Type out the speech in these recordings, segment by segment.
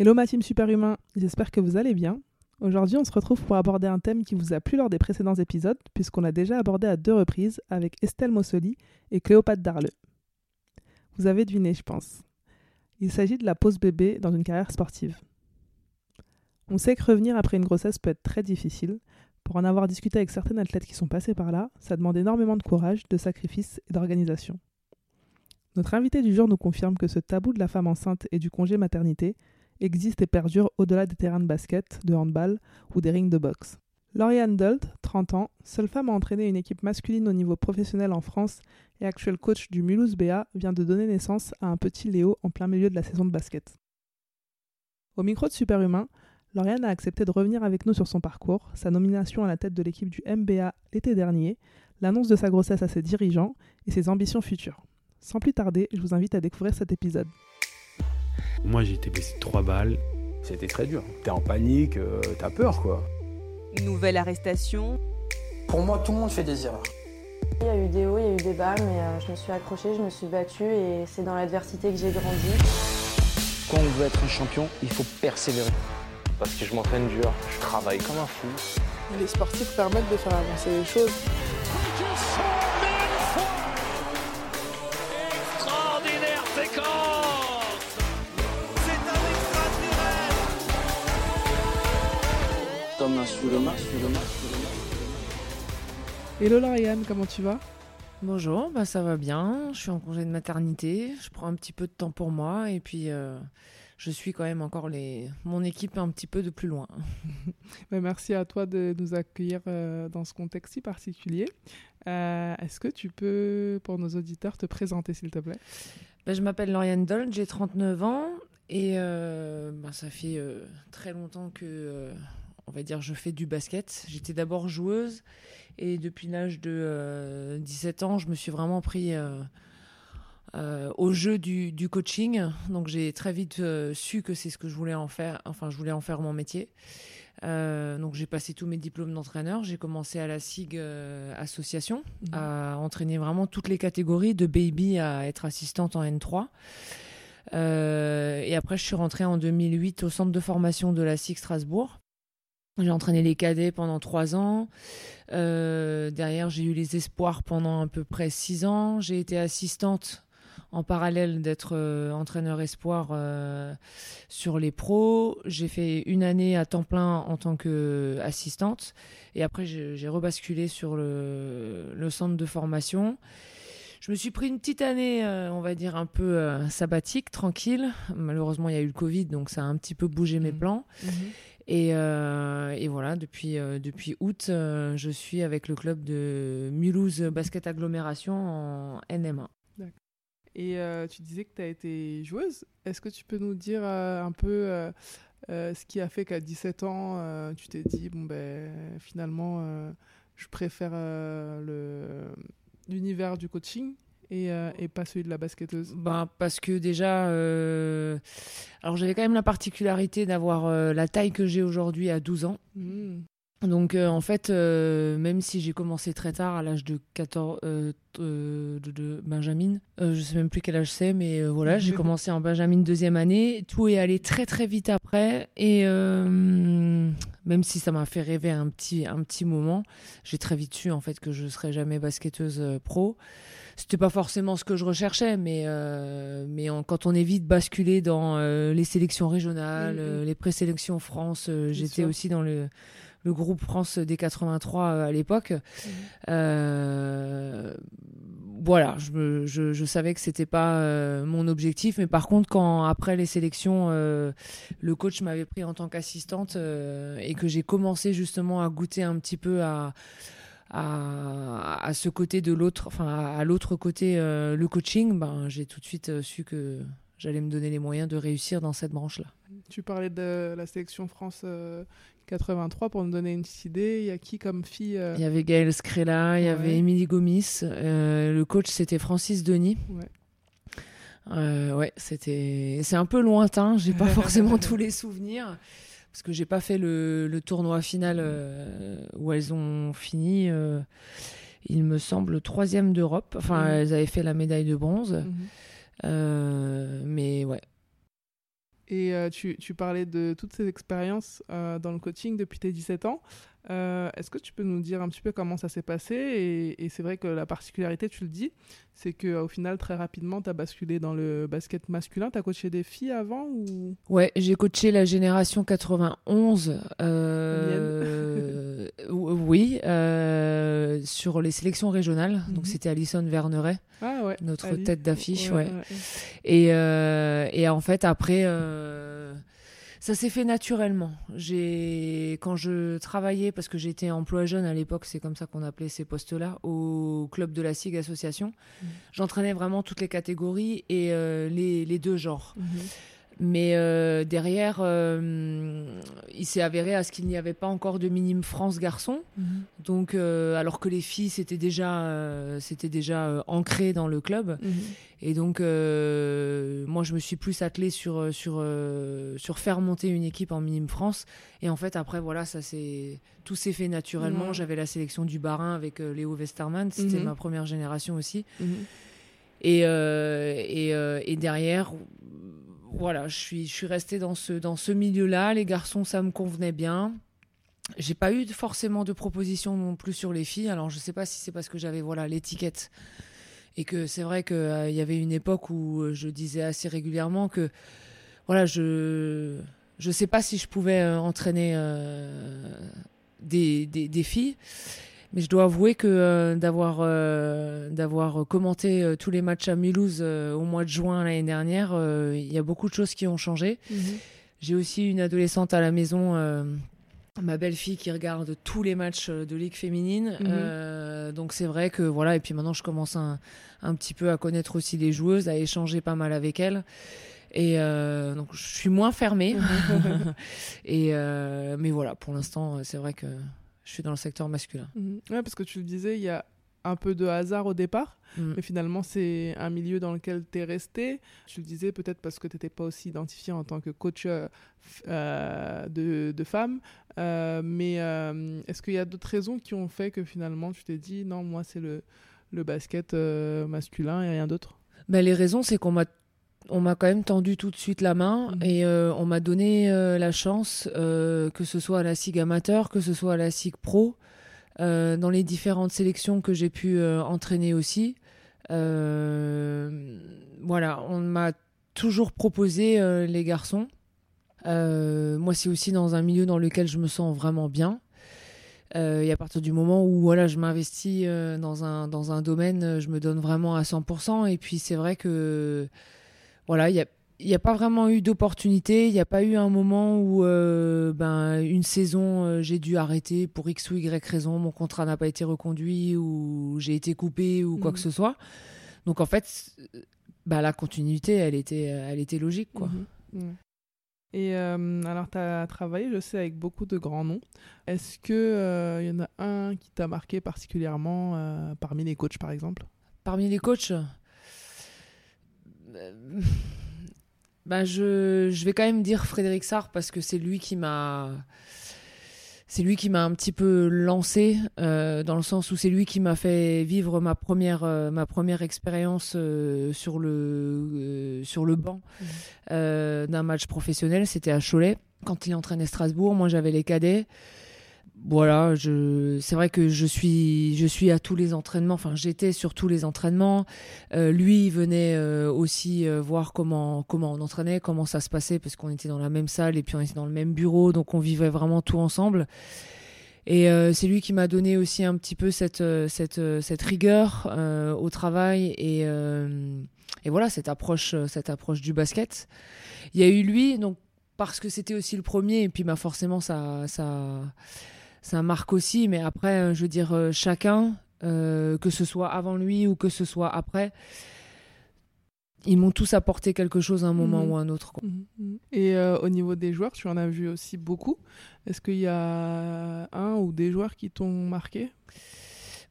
Hello ma team superhumain, j'espère que vous allez bien. Aujourd'hui on se retrouve pour aborder un thème qui vous a plu lors des précédents épisodes, puisqu'on l'a déjà abordé à deux reprises avec Estelle Mossoli et Cléopâtre Darleux. Vous avez deviné je pense. Il s'agit de la pause bébé dans une carrière sportive. On sait que revenir après une grossesse peut être très difficile. Pour en avoir discuté avec certaines athlètes qui sont passées par là, ça demande énormément de courage, de sacrifice et d'organisation. Notre invité du jour nous confirme que ce tabou de la femme enceinte et du congé maternité existe et perdure au-delà des terrains de basket, de handball ou des rings de boxe. Lauriane Dult, 30 ans, seule femme à entraîner une équipe masculine au niveau professionnel en France et actuelle coach du Mulhouse BA, vient de donner naissance à un petit Léo en plein milieu de la saison de basket. Au micro de Superhumain, Lauriane a accepté de revenir avec nous sur son parcours, sa nomination à la tête de l'équipe du MBA l'été dernier, l'annonce de sa grossesse à ses dirigeants et ses ambitions futures. Sans plus tarder, je vous invite à découvrir cet épisode. Moi, j'ai été blessé de trois balles. C'était très dur. T'es en panique, euh, t'as peur, quoi. Nouvelle arrestation. Pour moi, tout le monde fait des erreurs. Il y a eu des hauts, il y a eu des bas, mais euh, je me suis accrochée, je me suis battue et c'est dans l'adversité que j'ai grandi. Quand on veut être un champion, il faut persévérer. Parce que je m'entraîne dur, je travaille comme un fou. Les sportifs permettent de faire avancer les choses. Sous le masque, sous le masque, sous le masque. Hello Lauriane, comment tu vas? Bonjour, bah ça va bien. Je suis en congé de maternité. Je prends un petit peu de temps pour moi et puis euh, je suis quand même encore les... mon équipe un petit peu de plus loin. Bah, Merci à toi de nous accueillir euh, dans ce contexte si particulier. Euh, Est-ce que tu peux, pour nos auditeurs, te présenter s'il te plaît? Bah, je m'appelle Lauriane Dold, j'ai 39 ans et euh, bah, ça fait euh, très longtemps que, euh, on va dire, je fais du basket. J'étais d'abord joueuse et depuis l'âge de euh, 17 ans, je me suis vraiment pris euh, euh, au jeu du, du coaching. Donc j'ai très vite euh, su que c'est ce que je voulais en faire. Enfin, je voulais en faire mon métier. Euh, donc j'ai passé tous mes diplômes d'entraîneur. J'ai commencé à la SIG euh, association à entraîner vraiment toutes les catégories de baby à être assistante en N3. Euh, et après, je suis rentrée en 2008 au centre de formation de la SIG Strasbourg. J'ai entraîné les cadets pendant trois ans. Euh, derrière, j'ai eu les espoirs pendant à peu près six ans. J'ai été assistante en parallèle d'être euh, entraîneur espoir euh, sur les pros. J'ai fait une année à temps plein en tant qu'assistante. Et après, j'ai rebasculé sur le, le centre de formation. Je me suis pris une petite année, on va dire, un peu sabbatique, tranquille. Malheureusement, il y a eu le Covid, donc ça a un petit peu bougé mes Mhm. plans. Et, euh, et voilà, depuis, euh, août, euh, je suis avec le club de Mulhouse Basket Agglomération en NM1. Et tu disais que tu as été joueuse. Est-ce que tu peux nous dire un peu ce qui a fait qu'à 17 ans, tu t'es dit, bon, ben, finalement, je préfère l'univers du coaching et, euh, et pas celui de la basketteuse? Ben, parce que déjà, euh, alors j'avais quand même la particularité d'avoir euh, la taille que j'ai aujourd'hui à 12 ans. Hmm. Donc en fait, même si j'ai commencé très tard, à l'âge de 14, euh, euh, de, de Benjamin, je sais même plus quel âge c'est, mais voilà, j'ai commencé en Benjamin deuxième année. Tout est allé très très vite après, et même si ça m'a fait rêver un petit un petit moment, j'ai très vite su en fait que je serais jamais basketteuse pro. C'était pas forcément ce que je recherchais, mais euh, mais quand on est vite basculé dans euh, les sélections régionales, Mhm. euh, les présélections France, euh, j'étais aussi dans le le groupe France des 83 euh, à l'époque. Euh, voilà, je, me- je, je savais que c'était pas mon objectif, mais par contre, quand après les sélections, euh, le coach m'avait pris en tant qu'assistante euh, et que j'ai commencé justement à goûter un petit peu à à, à ce côté de l'autre, enfin à, à l'autre côté euh, le coaching, ben j'ai tout de suite euh, su que j'allais me donner les moyens de réussir dans cette branche-là. Tu parlais de la sélection France euh, 83 pour nous donner une petite idée. Il y a qui comme fille euh, Il y avait Gaël Scrella, il y avait Émilie Gomis, euh, le coach c'était Francis Denis. Ouais. Euh, ouais, c'était c'est un peu lointain, j'ai pas forcément tous les souvenirs parce que j'ai pas fait le, le tournoi final euh, où elles ont fini. euh, il me semble troisième d'Europe. Enfin, Mhm. elles avaient fait la médaille de bronze. Mhm. Euh, mais ouais. Et euh, tu, tu, parlais de toutes ces expériences euh, dans le coaching depuis tes 17 ans. Euh, Est-ce que tu peux nous dire un petit peu comment ça s'est passé Et, et c'est vrai que la particularité, tu le dis, c'est qu'au final, très rapidement, tu as basculé dans le basket masculin. Tu as coaché des filles avant ou... Ouais, j'ai coaché la génération 91. Euh, oui, euh, sur les sélections régionales. Mm -hmm. Donc c'était Alison Verneret, ah ouais, notre Ali. tête d'affiche. Ouais. Et, euh, et en fait, après euh, ça s'est fait naturellement. J'ai quand je travaillais parce que j'étais emploi jeune à l'époque, c'est comme ça qu'on appelait ces postes-là au club de la SIG association. Mmh. J'entraînais vraiment toutes les catégories et euh, les, les, deux genres. Mmh. Mais euh, derrière, euh, il s'est avéré à ce qu'il n'y avait pas encore de minime France garçon. Mmh. Donc, euh, alors que les filles, c'était déjà, c'était déjà ancré dans le club. Et donc, moi, je me suis plus attelée sur, sur, sur faire monter une équipe en minime France. Et en fait, après, voilà, ça c'est tout s'est fait naturellement. J'avais la sélection du Barin avec Léo Westerman. C'était ma première génération aussi. Et, et, et, derrière, voilà, je suis, je suis restée dans ce, dans ce milieu-là. Les garçons, ça me convenait bien. J'ai pas eu forcément de proposition non plus sur les filles. Alors, je sais pas si c'est parce que j'avais voilà l'étiquette et que c'est vrai qu'il euh, y avait une époque où je disais assez régulièrement que voilà je je sais pas si je pouvais euh, entraîner euh, des, des, des, filles mais je dois avouer que euh, d'avoir d'avoir commenté tous les matchs à Mulhouse au mois de juin l'année dernière il y a beaucoup de choses qui ont changé -hmm. j'ai aussi une adolescente à la maison ma belle-fille qui regarde tous les matchs de Ligue féminine. Mmh. Euh, donc c'est vrai que voilà, et puis maintenant je commence un, un, petit peu à connaître aussi les joueuses, à échanger pas mal avec elles. Et euh, donc je suis moins fermée. et euh, mais voilà, pour l'instant, c'est vrai que je suis dans le secteur masculin. Mmh. Ouais, parce que tu le disais, il y a un peu de hasard au départ, mmh. mais finalement c'est un milieu dans lequel tu es resté. Tu le disais peut-être parce que tu n'étais pas aussi identifié en tant que coach euh, de, de femmes, euh, mais euh, est-ce qu'il y a d'autres raisons qui ont fait que finalement tu t'es dit non, moi c'est le, le basket euh, masculin et rien d'autre? Ben, Les raisons, c'est qu'on m'a on m'a quand même tendu tout de suite la main mmh. et euh, on m'a donné euh, la chance, euh, que ce soit à la SIG amateur, que ce soit à la SIG pro, dans les différentes sélections que j'ai pu entraîner aussi. voilà, on m'a toujours proposé les garçons. moi, c'est aussi dans un milieu dans lequel je me sens vraiment bien. Euh, et à partir du moment où voilà, je m'investis euh, dans, un, dans un domaine, je me donne vraiment à 100%. Et puis c'est vrai que voilà, il n'y a, y a pas vraiment eu d'opportunité. Il n'y a pas eu un moment où euh, ben, une saison, j'ai dû arrêter pour X ou Y raison. Mon contrat n'a pas été reconduit ou j'ai été coupé ou quoi mmh. que ce soit. Donc en fait, bah, la continuité, elle était, elle était logique. quoi. Mmh. Mmh. Et euh, alors, tu as travaillé, je sais, avec beaucoup de grands noms. Est-ce qu'il euh, y en a un qui t'a marqué particulièrement euh, parmi les coachs, par exemple? Parmi les coachs? Bah, je, je, vais quand même dire Frédéric Sarr parce que c'est lui qui m'a c'est lui qui m'a un petit peu lancé euh, dans le sens où c'est lui qui m'a fait vivre ma première euh, ma première expérience euh, sur le sur le banc mmh. d'un match professionnel. C'était à Cholet quand il entraînait Strasbourg. Moi j'avais les cadets voilà, je, c'est vrai que je suis, je suis à tous les entraînements. Enfin, j'étais sur tous les entraînements. Euh, lui, il venait euh, aussi euh, voir comment, comment on entraînait, comment ça se passait, parce qu'on était dans la même salle et puis on était dans le même bureau, donc on vivait vraiment tout ensemble. Et c'est lui qui m'a donné aussi un petit peu cette, cette, cette rigueur au travail et, et voilà cette approche, cette approche du basket. Il y a eu lui, donc parce que c'était aussi le premier, et puis bah forcément ça, ça ça marque aussi, mais après, je veux dire, euh, chacun, euh, que ce soit avant lui ou que ce soit après, ils m'ont tous apporté quelque chose à un moment mmh. ou à un autre. Quoi. Mmh. Et euh, au niveau des joueurs, tu en as vu aussi beaucoup. Est-ce qu'il y a un ou des joueurs qui t'ont marqué?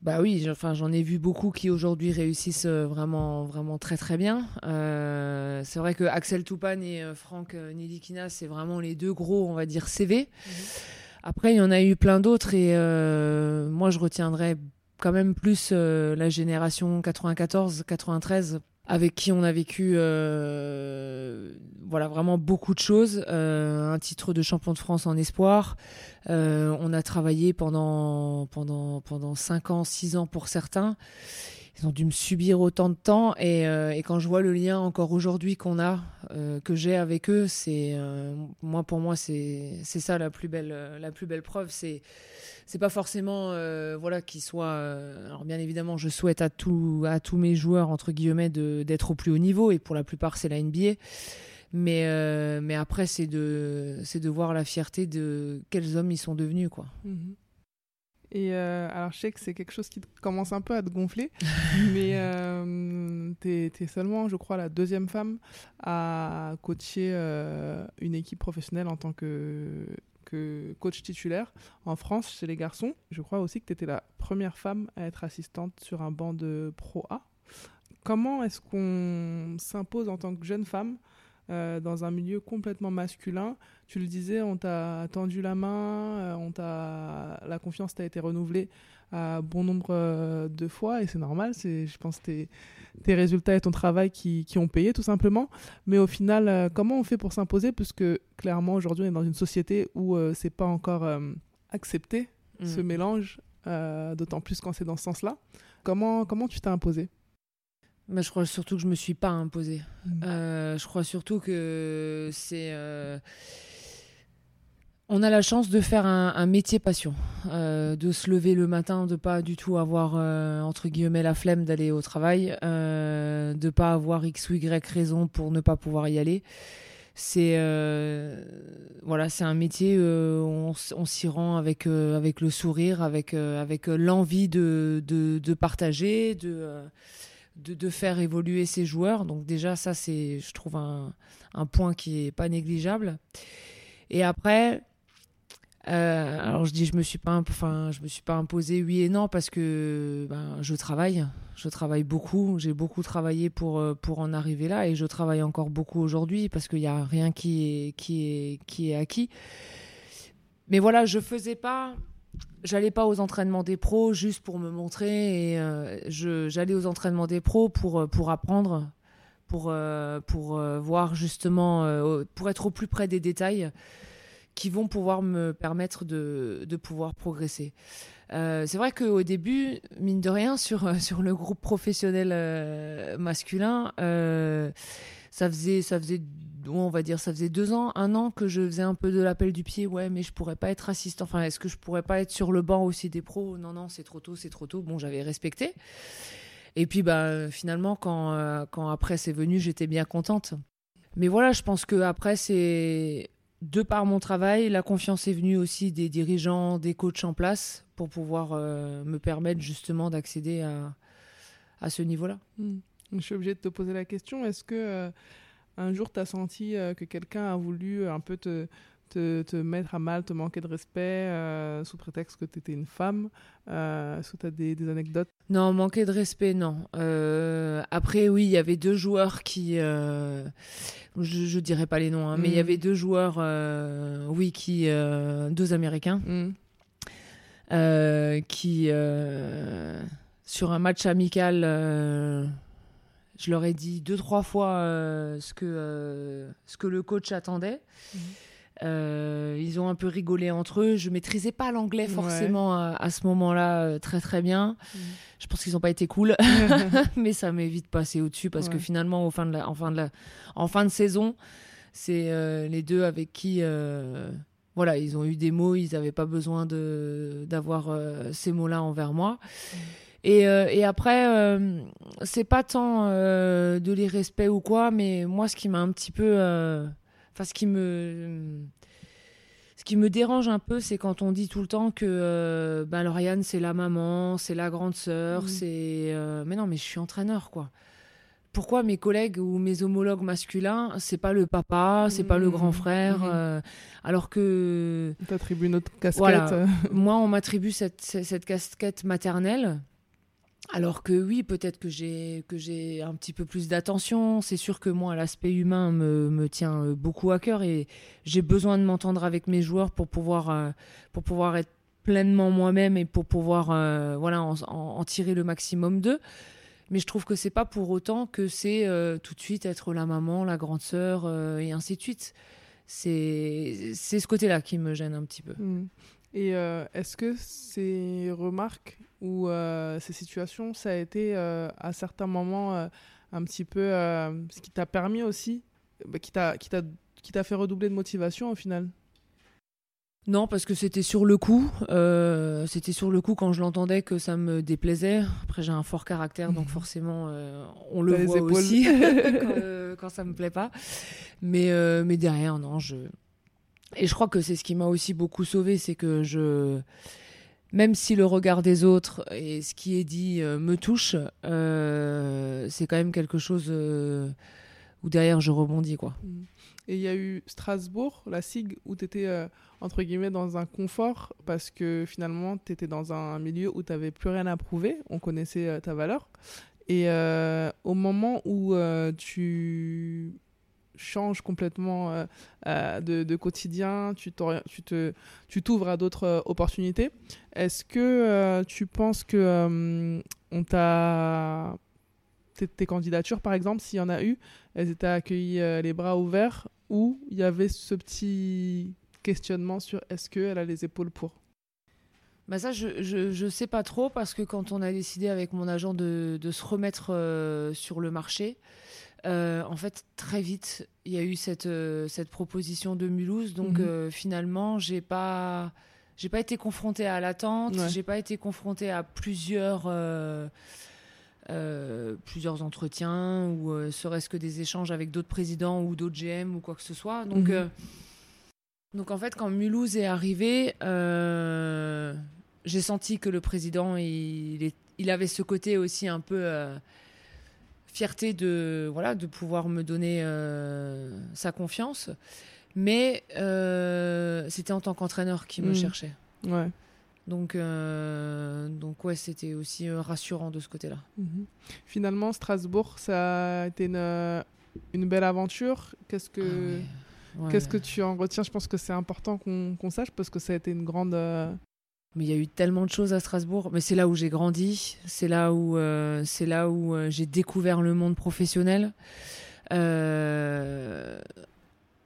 Bah oui, enfin j'en ai vu beaucoup qui aujourd'hui réussissent vraiment vraiment très très bien. Euh, c'est vrai que Axel Toupane et Franck Nidikina, c'est vraiment les deux gros, on va dire CV. Mmh. Après, il y en a eu plein d'autres et euh, moi, je retiendrai quand même plus euh, la génération 94-93 avec qui on a vécu euh, voilà vraiment beaucoup de choses. Un titre de champion de France en espoir. On a travaillé pendant pendant pendant cinq ans, six ans pour certains. Ils ont dû me subir autant de temps et, et quand je vois le lien encore aujourd'hui qu'on a, que j'ai avec eux, c'est moi pour moi c'est ça la plus belle la plus belle preuve. C'est c'est pas forcément euh, voilà qu'ils soient euh, alors bien évidemment je souhaite à à tous mes joueurs entre guillemets d'être au plus haut niveau et pour la plupart c'est la NBA mais euh, mais après c'est de de voir la fierté de quels hommes ils sont devenus quoi mhm. Et alors, je sais que c'est quelque chose qui commence un peu à te gonfler, mais tu es, seulement, je crois, la deuxième femme à coacher une équipe professionnelle en tant que que coach titulaire en France chez les garçons. Je crois aussi que tu étais la première femme à être assistante sur un banc de Pro A. Comment est-ce qu'on s'impose en tant que jeune femme euh, dans un milieu complètement masculin Tu le disais, on t'a tendu la main, euh, on t'a la confiance t'a été renouvelée à bon nombre euh, de fois et c'est normal. C'est, je pense, tes, tes résultats et ton travail qui, qui, ont payé tout simplement. Mais au final, comment on fait pour s'imposer Puisque clairement, aujourd'hui, on est dans une société où euh, c'est pas encore accepté ce mm. mélange, d'autant plus quand c'est dans ce sens-là. Comment, comment tu t'es imposé? Bah, je crois surtout que je me suis pas imposée. Mm. je crois surtout que c'est on a la chance de faire un, métier passion, euh, de se lever le matin, de pas du tout avoir euh, entre guillemets la flemme d'aller au travail, euh, de pas avoir x ou y raison pour ne pas pouvoir y aller. C'est euh, voilà, c'est un métier où on, s'y rend avec avec le sourire, avec avec l'envie de, de, partager, de, de, faire évoluer ses joueurs. Donc déjà ça c'est, je trouve un, un point qui est pas négligeable. Et après, euh, alors je dis je me suis pas me suis pas imposé oui et non parce que ben, je travaille je travaille beaucoup j'ai beaucoup travaillé pour euh, pour en arriver là et je travaille encore beaucoup aujourd'hui parce qu'il n'y a rien qui est qui est qui est acquis mais voilà je faisais pas j'allais pas aux entraînements des pros juste pour me montrer et euh, j'allais aux entraînements des pros pour pour apprendre pour pour voir justement pour être au plus près des détails qui vont pouvoir me permettre de, de pouvoir progresser. Euh, c'est vrai qu'au début, mine de rien, sur, sur le groupe professionnel euh, masculin, euh, ça faisait, ça faisait, on va dire, ça faisait deux ans, un an que je faisais un peu de l'appel du pied. Ouais, mais je pourrais pas être assistant. Enfin, est-ce que je pourrais pas être sur le banc aussi des pros? Non, non, c'est trop tôt, c'est trop tôt. Bon, j'avais respecté. Et puis, bah, finalement, quand, quand après c'est venu, j'étais bien contente. Mais voilà, je pense que après c'est de par mon travail, la confiance est venue aussi des dirigeants, des coachs en place pour pouvoir euh, me permettre justement d'accéder à, à ce niveau-là. Hmm. Je suis obligée de te poser la question, est-ce que euh, un jour tu as senti euh, que quelqu'un a voulu un peu te, te, te, mettre à mal, te manquer de respect euh, sous prétexte que tu étais une femme euh, Est-ce que tu as des, des, anecdotes? Non, manquer de respect, non. Euh, après, oui, il y avait deux joueurs qui. Euh, je ne dirais pas les noms, hein, mais il y mm. avait deux joueurs, euh, oui, qui. deux Américains. Mm. qui. sur un match amical je leur ai dit deux trois fois ce que ce que le coach attendait. Mm. Euh, ils ont un peu rigolé entre eux. Je maîtrisais pas l'anglais forcément à, ce moment-là euh, très très bien. Mm. Je pense qu'ils n'ont pas été cool, mais ça m'est vite passé au-dessus parce que finalement, au fin de la, en, fin de la, en fin de saison, c'est euh, les deux avec qui, voilà, ils ont eu des mots, ils n'avaient pas besoin d'avoir ces mots-là envers moi. Et, et, après, c'est pas tant de les respects ou quoi, mais moi, ce qui m'a un petit peu Enfin, ce qui me. Ce qui me dérange un peu, c'est quand on dit tout le temps que euh, ben, Lauriane, c'est la maman, c'est la grande sœur, mm. c'est. Euh, mais non, mais je suis entraîneur, quoi. Pourquoi mes collègues ou mes homologues masculins, c'est pas le papa, c'est pas le grand mm. frère, mm. euh, alors que. On t'attribue notre casquette. Moi, on m'attribue cette, cette casquette maternelle. Alors que oui, peut-être que j'ai que j'ai un petit peu plus d'attention. C'est sûr que moi, l'aspect humain me, me, tient euh, beaucoup à cœur et j'ai besoin de m'entendre avec mes joueurs pour pouvoir euh, pour pouvoir être pleinement moi-même et pour pouvoir euh, voilà en, tirer le maximum d'eux. Mais je trouve que c'est pas pour autant que c'est tout de suite être la maman, la grande sœur et ainsi de suite. C'est c'est ce côté-là qui me gêne un petit peu. Mm. Et est-ce que ces remarques ou euh, ces situations, ça a été euh, à certains moments euh, un petit peu ce qui t'a permis aussi, bah, qui t'a qui t'a qui t'a fait redoubler de motivation au final Non, parce que c'était sur le coup. euh, c'était sur le coup quand je l'entendais que ça me déplaisait. Après, j'ai un fort caractère, donc forcément, euh, on le les voit épaules. aussi quand, euh, quand ça me plaît pas. Mais, mais derrière, non, je. Et je crois que c'est ce qui m'a aussi beaucoup sauvé, c'est que je. Même si le regard des autres et ce qui est dit euh, me touche, euh, c'est quand même quelque chose euh, où derrière je rebondis, quoi. Et il y a eu Strasbourg, la SIG, où tu étais entre guillemets dans un confort parce que finalement tu étais dans un milieu où tu n'avais plus rien à prouver, on connaissait ta valeur. Et au moment où tu changes complètement euh, euh, de, quotidien, tu t'ouvres à d'autres euh, opportunités, est-ce que tu penses que on t'a tes, candidatures, par exemple, s'il y en a eu, elles étaient accueillies les bras ouverts ou il y avait ce petit questionnement sur est-ce qu'elle a les épaules pour? Bah ça, je, je sais pas trop parce que quand on a décidé avec mon agent de, se remettre sur le marché, euh, en fait, très vite, il y a eu cette, euh, cette proposition de Mulhouse. Donc Mhm. euh, finalement, j'ai pas, j'ai pas été confrontée à l'attente, Ouais. j'ai pas été confrontée à plusieurs. plusieurs entretiens ou serait-ce que des échanges avec d'autres présidents ou d'autres GM ou quoi que ce soit. Donc, Mhm. donc en fait, quand Mulhouse est arrivé, j'ai senti que le président, il, est- il avait ce côté aussi un peu fierté de, voilà, de pouvoir me donner euh, sa confiance. Mais euh, c'était en tant qu'entraîneur qui me Mhm. cherchait. Ouais. Donc, euh, donc ouais, c'était aussi rassurant de ce côté-là. Mhm. Finalement, Strasbourg, ça a été une, une belle aventure. Qu'est-ce que, Ah ouais. Ouais. qu'est-ce que tu en retiens? Je pense que c'est important qu'on qu'on sache parce que ça a été une grande. Mais il y a eu tellement de choses à Strasbourg. Mais c'est là où j'ai grandi. C'est là où, euh, où euh, j'ai découvert le monde professionnel. Euh,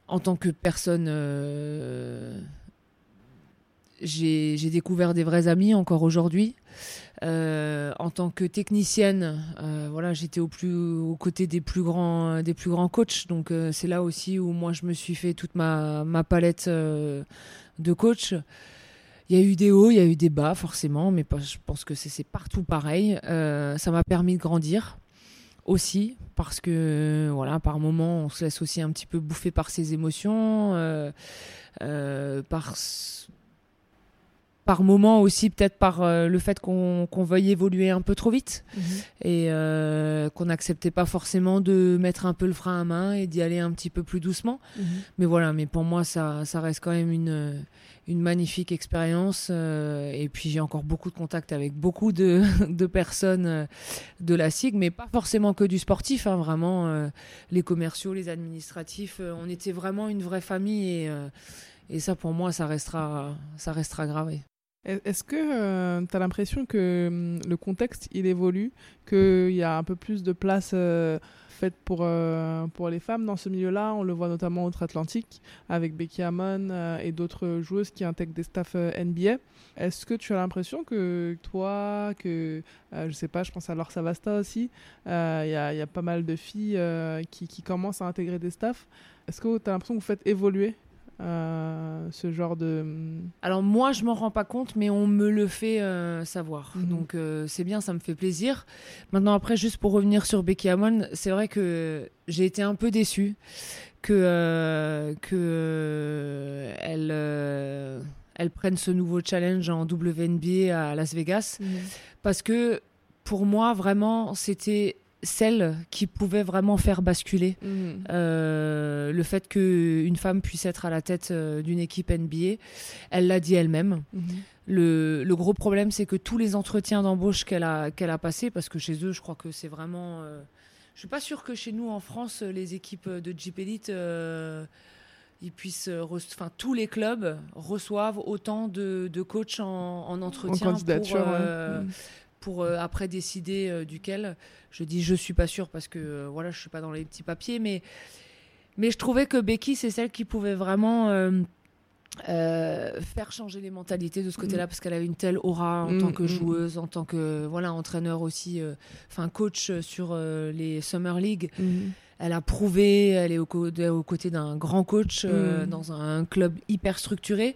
en tant que personne, j'ai j'ai découvert des vrais amis encore aujourd'hui. En tant que technicienne, voilà, j'étais au plus aux côtés des plus grands des plus grands coachs. Donc c'est là aussi où moi je me suis fait toute ma ma palette de coach. Il y a eu des hauts, il y a eu des bas, forcément, mais pas- je pense que c'est partout pareil. Euh, ça m'a permis de grandir aussi, parce que, voilà, par moments, on se laisse aussi un petit peu bouffer par ses émotions, euh, euh, par, par moments aussi, peut-être par le fait qu'on qu'on veuille évoluer un peu trop vite et euh, qu'on n'acceptait pas forcément de mettre un peu le frein à main et d'y aller un petit peu plus doucement. Mais voilà, mais pour moi, ça, ça reste quand même une, une magnifique expérience. euh, et puis, j'ai encore beaucoup de contacts avec beaucoup de, de personnes euh, de la SIG, mais pas forcément que du sportif. hein, vraiment, euh, les commerciaux, les administratifs. on était vraiment une vraie famille. Et, et ça, pour moi, ça restera, ça restera gravé. Est- Est-ce que tu as l'impression que hum, le contexte il évolue, qu'il y a un peu plus de place faite pour, euh, pour les femmes dans ce milieu-là On le voit notamment outre-Atlantique avec Becky Hammon euh, et d'autres joueuses qui intègrent des staffs euh, NBA. Est-ce que tu as l'impression que toi, que je sais pas, je pense à Laure Savasta aussi, il y, a, y a pas mal de filles qui, qui commencent à intégrer des staffs. Est-ce que tu as l'impression que vous faites évoluer euh, ce genre de. hum, Alors moi, je m'en rends pas compte, mais on me le fait euh, savoir. Mhm. Donc euh, c'est bien, ça me fait plaisir. Maintenant, après, juste pour revenir sur Becky Hammon, c'est vrai que j'ai été un peu déçue que que elle elle prenne ce nouveau challenge en WNBA à Las Vegas parce que pour moi, vraiment, c'était celle qui pouvait vraiment faire basculer Mhm. euh, le fait qu'une femme puisse être à la tête euh, d'une équipe NBA. Elle l'a dit elle-même. Mhm. Le, le gros problème, c'est que tous les entretiens d'embauche qu'elle a, qu'elle a passés, parce que chez eux, je crois que c'est vraiment. euh, je suis pas sûre que chez nous, en France, les équipes de Jeep Elite. euh, ils puissent, enfin tous les clubs reçoivent autant de, de coachs en, en entretien en candidature. pour, euh, Mhm. Pour euh, après décider euh, duquel. Je dis je suis pas sûre parce que euh, voilà, je suis pas dans les petits papiers, mais mais je trouvais que Becky c'est celle qui pouvait vraiment euh, faire changer les mentalités de ce côté-là parce qu'elle a une telle aura en Mm, tant que mm, joueuse, en tant que voilà entraîneur aussi, enfin coach sur les Summer League. Elle a prouvé, elle est aux, côtés d'un grand coach euh, Mm. dans un club hyper structuré.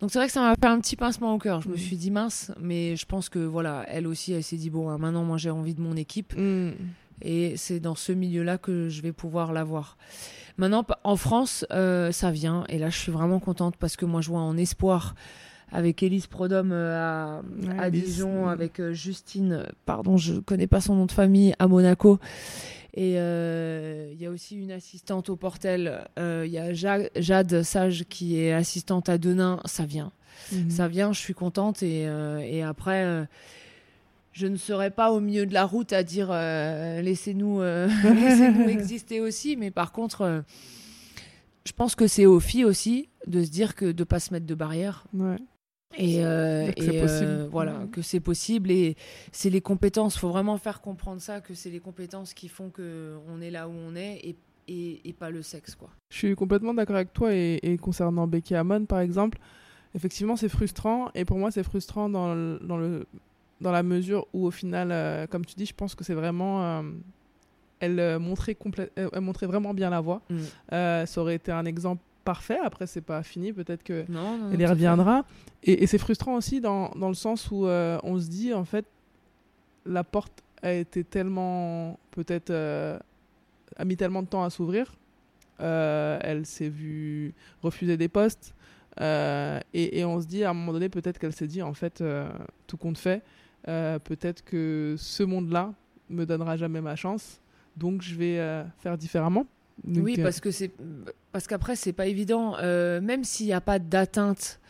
Donc c'est vrai que ça m'a fait un petit pincement au cœur. Je me Mm. suis dit mince, mais je pense que voilà, elle aussi, elle s'est dit bon, hein, maintenant moi j'ai envie de mon équipe Mhm. et c'est dans ce milieu-là que je vais pouvoir l'avoir. Maintenant, en France, euh, ça vient et là je suis vraiment contente parce que moi je vois en espoir avec Elise Prodhomme euh, à, Ouais, à Elise, Dijon, mm. avec euh, Justine, pardon, je connais pas son nom de famille, à Monaco. Et euh, il y a aussi une assistante au Portel. Euh, Il y a Ja- Jade Sage qui est assistante à Denain. Ça vient. Mhm. Ça vient, je suis contente. Et, euh, et après, je ne serai pas au milieu de la route à dire euh, laissez-nous euh, exister aussi. Mais par contre, euh, je pense que c'est aux filles aussi de se dire que de pas se mettre de barrières Ouais. Et, euh, que et, euh, voilà que c'est possible et c'est les compétences faut vraiment faire comprendre ça que c'est les compétences qui font que on est là où on est et, et, et pas le sexe quoi Je suis complètement d'accord avec toi et, et concernant Becky Hammon par exemple, effectivement c'est frustrant et pour moi c'est frustrant dans le, dans le dans la mesure où au final, euh, comme tu dis, je pense que c'est vraiment elle montrait elle montrait vraiment bien la voie. Mm. Euh, ça aurait été un exemple parfait. Après c'est pas fini, peut-être que non, non, elle y reviendra. Et, et c'est frustrant aussi dans, dans le sens où euh, on se dit, en fait, la porte a été tellement, peut-être, euh, a mis tellement de temps à s'ouvrir. Euh, elle s'est vue refuser des postes. Et, et on se dit, à un moment donné, peut-être qu'elle s'est dit, en fait, tout compte fait, peut-être que ce monde-là me donnera jamais ma chance. Donc, je vais faire différemment. Donc, oui euh, parce que c'est parce qu'après c'est pas évident. Euh, même s'il n'y a pas d'atteinte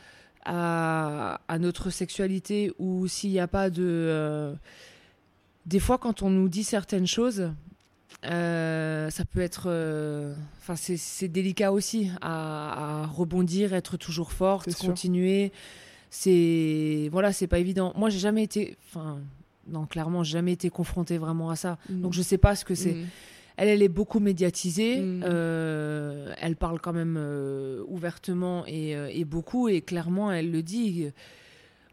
à, à notre sexualité ou s'il n'y a pas de euh, des fois quand on nous dit certaines choses euh, ça peut être enfin c'est- délicat aussi à, à rebondir être toujours forte continuer. C'est voilà c'est pas évident. Moi j'ai jamais été enfin non clairement j'ai jamais été confrontée vraiment à ça. Mm. donc je sais pas ce que c'est. Mm. Elle, elle est beaucoup médiatisée. Mm. euh, elle parle quand même euh, ouvertement et, euh, et beaucoup. Et clairement, elle le dit.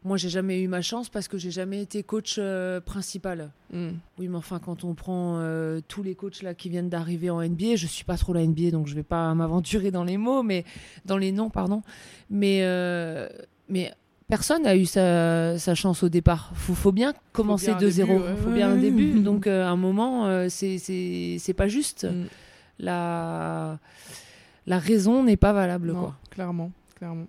Moi, j'ai jamais eu ma chance parce que j'ai jamais été coach euh, principal. Mm. Oui, mais enfin, quand on prend euh, tous les coachs là qui viennent d'arriver en NBA, je suis pas trop la NBA, donc je vais pas m'aventurer dans les mots, mais dans les noms, pardon. Mais euh, mais personne n'a eu sa, sa chance au départ. Faut, faut bien commencer bien un de début, zéro. ouais. Faut bien un début. Donc, euh, à un moment, euh, c'est c'est c'est pas juste. Mm. La la raison n'est pas valable, Non, quoi. clairement, clairement.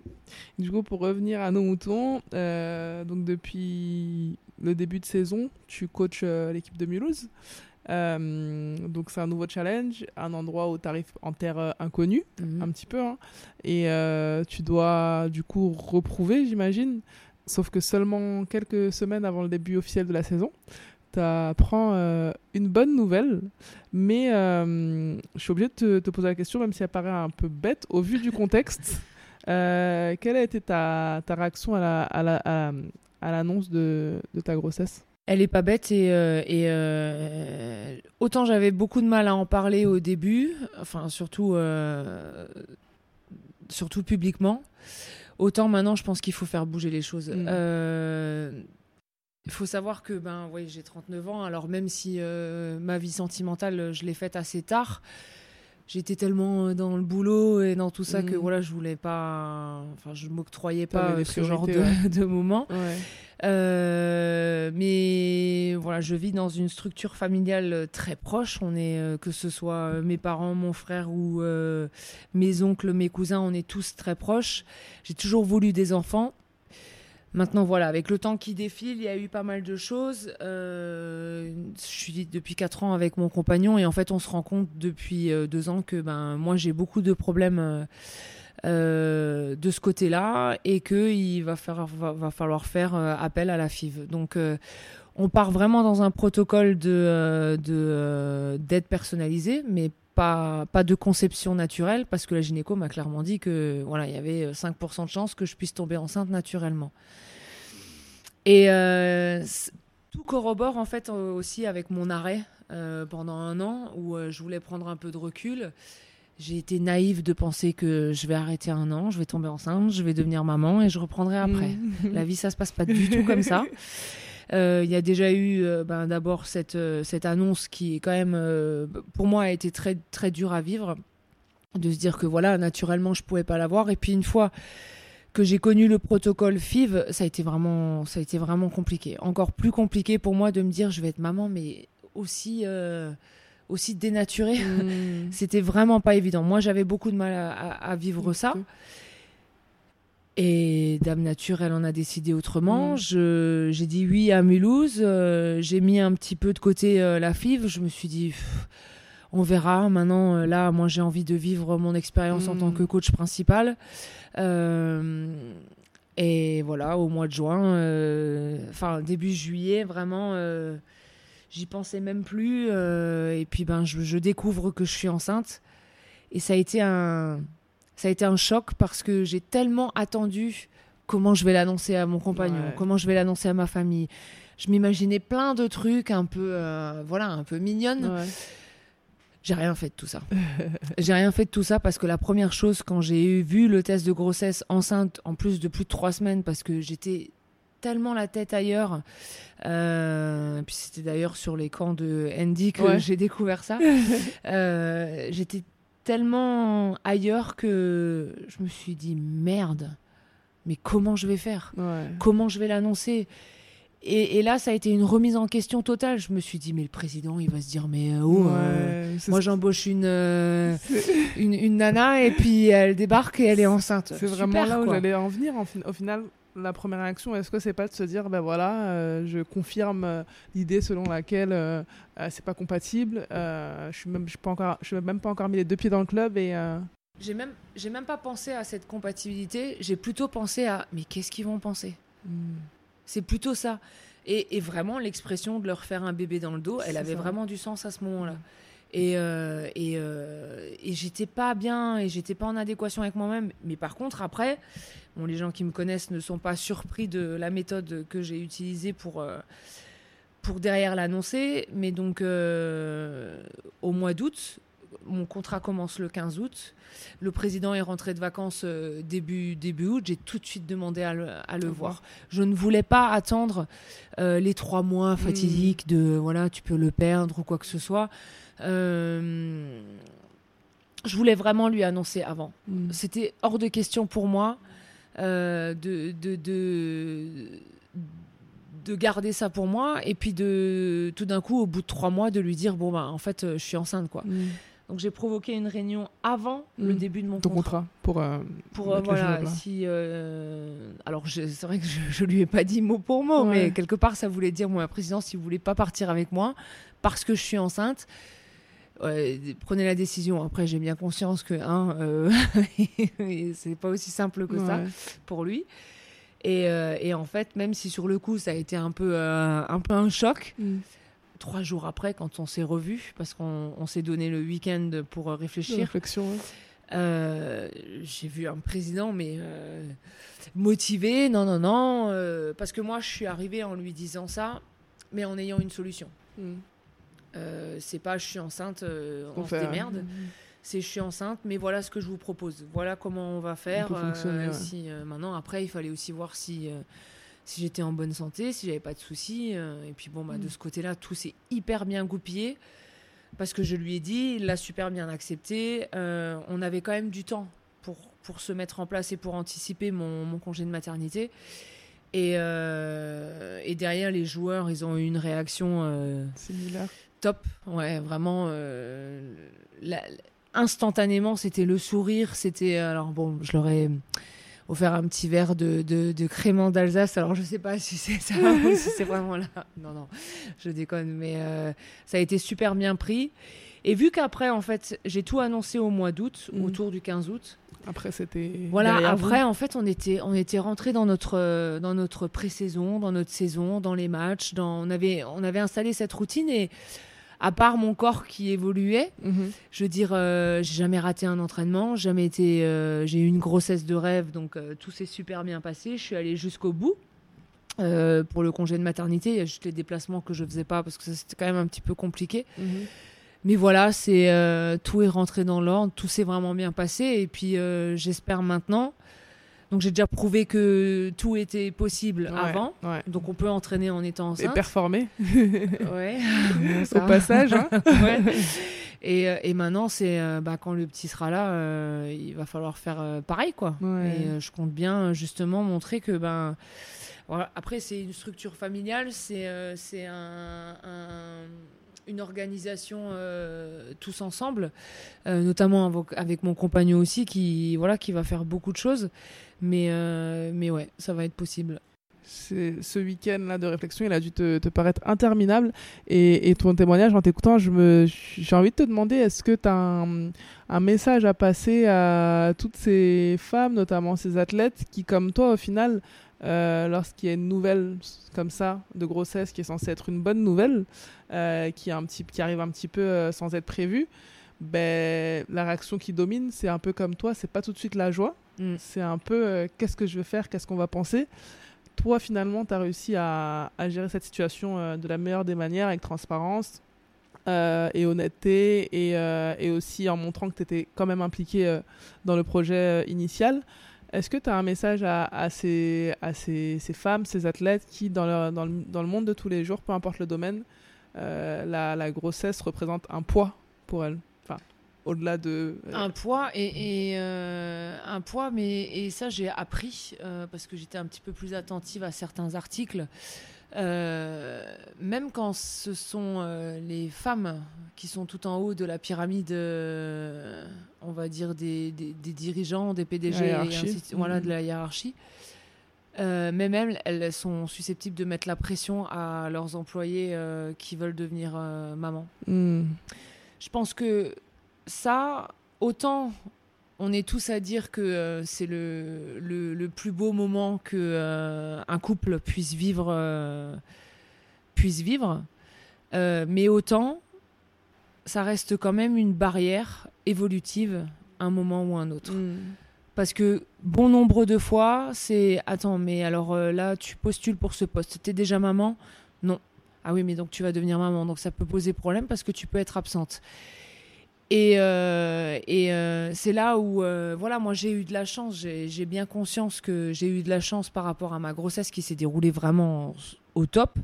Du coup, pour revenir à nos moutons, euh, donc depuis le début de saison, tu coaches euh, l'équipe de Mulhouse. Euh, donc c'est un nouveau challenge, un endroit où tu arrives en terre euh, inconnue, Mhm. un petit peu, hein. et euh, tu dois du coup reprouver, j'imagine. Sauf que seulement quelques semaines avant le début officiel de la saison, tu apprends euh, une bonne nouvelle, mais euh, je suis obligée de te, te poser la question, même si elle paraît un peu bête, au vu du contexte. euh, quelle a été ta, ta réaction à la- à la- à- à l'annonce de, de ta grossesse? Elle est pas bête et, euh, et euh, autant j'avais beaucoup de mal à en parler au début, enfin surtout euh, surtout publiquement, autant maintenant je pense qu'il faut faire bouger les choses. Mm. Il faut savoir que ben oui, j'ai 39 ans, alors même si ma vie sentimentale je l'ai faite assez tard, j'étais tellement dans le boulot et dans tout ça que Mm. voilà, je voulais pas enfin je m'octroyais pas ce genre de. Ouais. Euh, mais voilà, je vis dans une structure familiale très proche. On est, euh, que ce soit euh, mes parents, mon frère ou mes oncles, mes cousins, on est tous très proches. J'ai toujours voulu des enfants. Maintenant, voilà, avec le temps qui défile, il y a eu pas mal de choses. Je suis depuis 4 ans avec mon compagnon et en fait, on se rend compte depuis euh, deux ans que ben, moi, j'ai beaucoup de problèmes euh, de ce côté-là et qu'il va, va, falloir faire euh, appel à la FIV. Donc, euh, on part vraiment dans un protocole de, de, d'aide personnalisée, mais pas, pas de conception naturelle, parce que la gynéco m'a clairement dit que voilà, il y avait 5% de chances que je puisse tomber enceinte naturellement. Et tout corrobore en fait aussi avec mon arrêt pendant un an où je voulais prendre un peu de recul. J'ai été naïve de penser que je vais arrêter un an, je vais tomber enceinte, je vais devenir maman et je reprendrai après. Mm. La vie, ça se passe pas du tout comme ça. Euh, Il y a déjà eu euh, ben, d'abord cette, euh, cette annonce qui est quand même, pour moi, a été très, très dure à vivre. De se dire que voilà, naturellement, je pouvais pas l'avoir. Et puis une fois que j'ai connu le protocole FIV, ça a été vraiment, ça a été vraiment compliqué. Encore plus compliqué pour moi de me dire je vais être maman, mais aussi, aussi dénaturée. Mm. C'était vraiment pas évident. Moi, j'avais beaucoup de mal à, vivre ça. Et Dame Nature, elle en a décidé autrement. Mm. Je- J'ai dit oui à Mulhouse. euh, j'ai mis un petit peu de côté euh, la FIV. Je me suis dit, pff, on verra. Maintenant, euh, là, moi, j'ai envie de vivre mon expérience en Mm. tant que coach principal. Et voilà, au mois de juin, enfin début juillet, vraiment, j'y pensais même plus. euh, et puis, ben, je, je découvre que je suis enceinte. Et ça a été un, ça a été un choc parce que j'ai tellement attendu comment je vais l'annoncer à mon compagnon, Ouais. comment je vais l'annoncer à ma famille. Je m'imaginais plein de trucs un peu, euh, voilà, un peu mignonnes. Ouais. J'ai rien fait de tout ça. j'ai rien fait de tout ça parce que la première chose, quand j'ai vu le test de grossesse enceinte, en plus de plus de trois semaines, parce que j'étais tellement la tête ailleurs, euh, puis c'était d'ailleurs sur les camps de Andy que Ouais. j'ai découvert ça, Euh, j'étais tellement ailleurs que je me suis dit merde, mais comment je vais faire? Ouais. Comment je vais l'annoncer? Et, et là, ça a été une remise en question totale. Je me suis dit, mais le président, il va se dire, mais oh, euh, Ouais, moi j'embauche une, euh, une, une nana et puis elle débarque et elle est enceinte. C'est vraiment là où j'allais en venir. En fin- au final, la première réaction, est-ce que c'est pas de se dire, ben voilà, euh, je confirme euh, l'idée selon laquelle euh, c'est pas compatible. je suis même, je suis pas encore, je suis même pas encore mis les deux pieds dans le club et J'ai même, j'ai même pas pensé à cette compatibilité. J'ai plutôt pensé à, mais qu'est-ce qu'ils vont penser? C'est plutôt ça. Et, et vraiment, l'expression de leur faire un bébé dans le dos, elle avait ça. vraiment du sens à ce moment-là. Et, euh, euh, et j'étais pas bien et j'étais pas en adéquation avec moi-même. Mais par contre, après, bon, les gens qui me connaissent ne sont pas surpris de la méthode que j'ai utilisée pour, euh, pour derrière l'annoncer. Mais donc, au mois d'août, mon contrat commence le 15 août. Le président est rentré de vacances euh, début, début août. J'ai tout de suite demandé à le, à le voir. Je ne voulais pas attendre euh, les trois mois fatidiques de voilà, tu peux le perdre ou quoi que ce soit. Euh, je voulais vraiment lui annoncer avant. Mm. C'était hors de question pour moi euh, de, de, de, de garder ça pour moi et puis de tout d'un coup, au bout de trois mois, de lui dire bon, bah, en fait, je suis enceinte. quoi. Mm. Donc j'ai provoqué une réunion avant le Mm. début de mon ton contrat. contrat pour euh, Pour euh, voilà, si euh, alors c'est vrai que je, je lui ai pas dit mot pour mot, Ouais. mais quelque part ça voulait dire moi, la présidence, si vous voulez pas partir avec moi parce que je suis enceinte, prenez la décision. Après, j'ai bien conscience que hein, euh, c'est pas aussi simple que ça pour lui. Et, et en fait, même si sur le coup ça a été un peu un peu un choc, Mm. Trois jours après, quand on s'est revus, parce qu'on on s'est donné le week-end pour euh, réfléchir, réflexion. euh, j'ai vu un président, mais euh, motivé, non, non, non, euh, parce que moi, je suis arrivée en lui disant ça, mais en ayant une solution. Mm. Euh, c'est pas je suis enceinte, on, On se démerde. C'est je suis enceinte, mais voilà ce que je vous propose. Voilà comment on va faire. fonctionner, ouais. si, maintenant, après, il fallait aussi voir si, si j'étais en bonne santé, si j'avais pas de soucis. euh, et puis bon, bah, de Mm. ce côté-là, tout s'est hyper bien goupillé. Parce que je lui ai dit, il l'a super bien accepté. euh, on avait quand même du temps pour, pour se mettre en place et pour anticiper mon, mon congé de maternité. Et, euh, et derrière, les joueurs, ils ont eu une réaction euh, Similaire. top. Ouais, vraiment. la- instantanément, c'était le sourire. C'était. Alors, bon, je leur ai offert un petit verre de, de, de crément d'Alsace. Alors, je sais pas si c'est ça ou si c'est vraiment là. Non, non, je déconne. Mais euh, ça a été super bien pris. Et vu qu'après, en fait, j'ai tout annoncé au mois d'août, Mhm. autour du 15 août. Après, c'était. Voilà, derrière vous. après, en fait, on était, on était rentré dans notre, euh, dans notre pré-saison, dans notre saison, dans les matchs. Dans, on, avait, on avait installé cette routine et à part mon corps qui évoluait, Mhm. je veux dire, euh, j'ai jamais raté un entraînement, jamais été, euh, j'ai eu une grossesse de rêve, donc euh, tout s'est super bien passé. Je suis allée jusqu'au bout. euh, pour le congé de maternité. Il y a juste les déplacements que je faisais pas parce que c'était quand même un petit peu compliqué. Mais voilà, c'est tout est rentré dans l'ordre, tout s'est vraiment bien passé et puis j'espère maintenant. Donc j'ai déjà prouvé que tout était possible Ouais, avant. ouais. Donc on peut entraîner en étant Et enceinte. performer Ouais. Au passage. hein. Ouais. Et, euh, et maintenant, c'est euh, bah, quand le petit sera là, euh, il va falloir faire euh, pareil, quoi. Ouais. Et euh, je compte bien justement montrer que ben voilà. Après, c'est une structure familiale, c'est c'est un, un- une organisation euh, tous ensemble, euh, notamment avec, mon compagnon aussi qui voilà qui va faire beaucoup de choses. Mais euh, mais ouais, ça va être possible. Ce week-end-là de réflexion, il a dû te, paraître interminable. Et, et ton témoignage, en t'écoutant, je me- j'ai envie de te demander est-ce que tu as un, un message à passer à toutes ces femmes, notamment ces athlètes, qui, comme toi, au final, euh, lorsqu'il y a une nouvelle comme ça de grossesse qui est censée être une bonne nouvelle, euh, qui, est un petit, qui arrive un petit peu euh, sans être prévue, ben, la réaction qui domine, c'est un peu comme toi, c'est pas tout de suite la joie. Mm. C'est un peu qu'est-ce que je vais faire, qu'est-ce qu'on va penser. Toi, finalement, tu as réussi à, à gérer cette situation de la meilleure des manières, avec transparence et honnêteté, et, et aussi en montrant que tu étais quand même impliqué dans le projet initial. Est-ce que tu as un message à, ces, femmes, ces athlètes qui, dans, le, monde de tous les jours, peu importe le domaine, euh, la, grossesse représente un poids pour elles? Enfin, au-delà de... euh, un poids et, euh, un poids mais et ça j'ai appris parce que j'étais un petit peu plus attentive à certains articles Euh, même quand ce sont euh, les femmes qui sont tout en haut de la pyramide euh, on va dire des, des- des dirigeants des PDG et ainsi voilà Mhm. de la hiérarchie euh, même elles, sont susceptibles de mettre la pression à leurs employés qui veulent devenir maman hmm. je pense que ça, autant on est tous à dire que euh, c'est le, le, le plus beau moment que euh, un couple puisse vivre, euh, puisse vivre, mais autant ça reste quand même une barrière évolutive, un moment ou un autre. Hmm. Parce que bon nombre de fois, c'est attends, mais alors là, tu postules pour ce poste, t'es déjà maman? Non. Ah oui, mais donc tu vas devenir maman, donc ça peut poser problème parce que tu peux être absente. Et, euh, et euh, c'est là où, euh, voilà, moi j'ai eu de la chance, j'ai bien conscience que j'ai eu de la chance par rapport à ma grossesse qui s'est déroulée vraiment au top.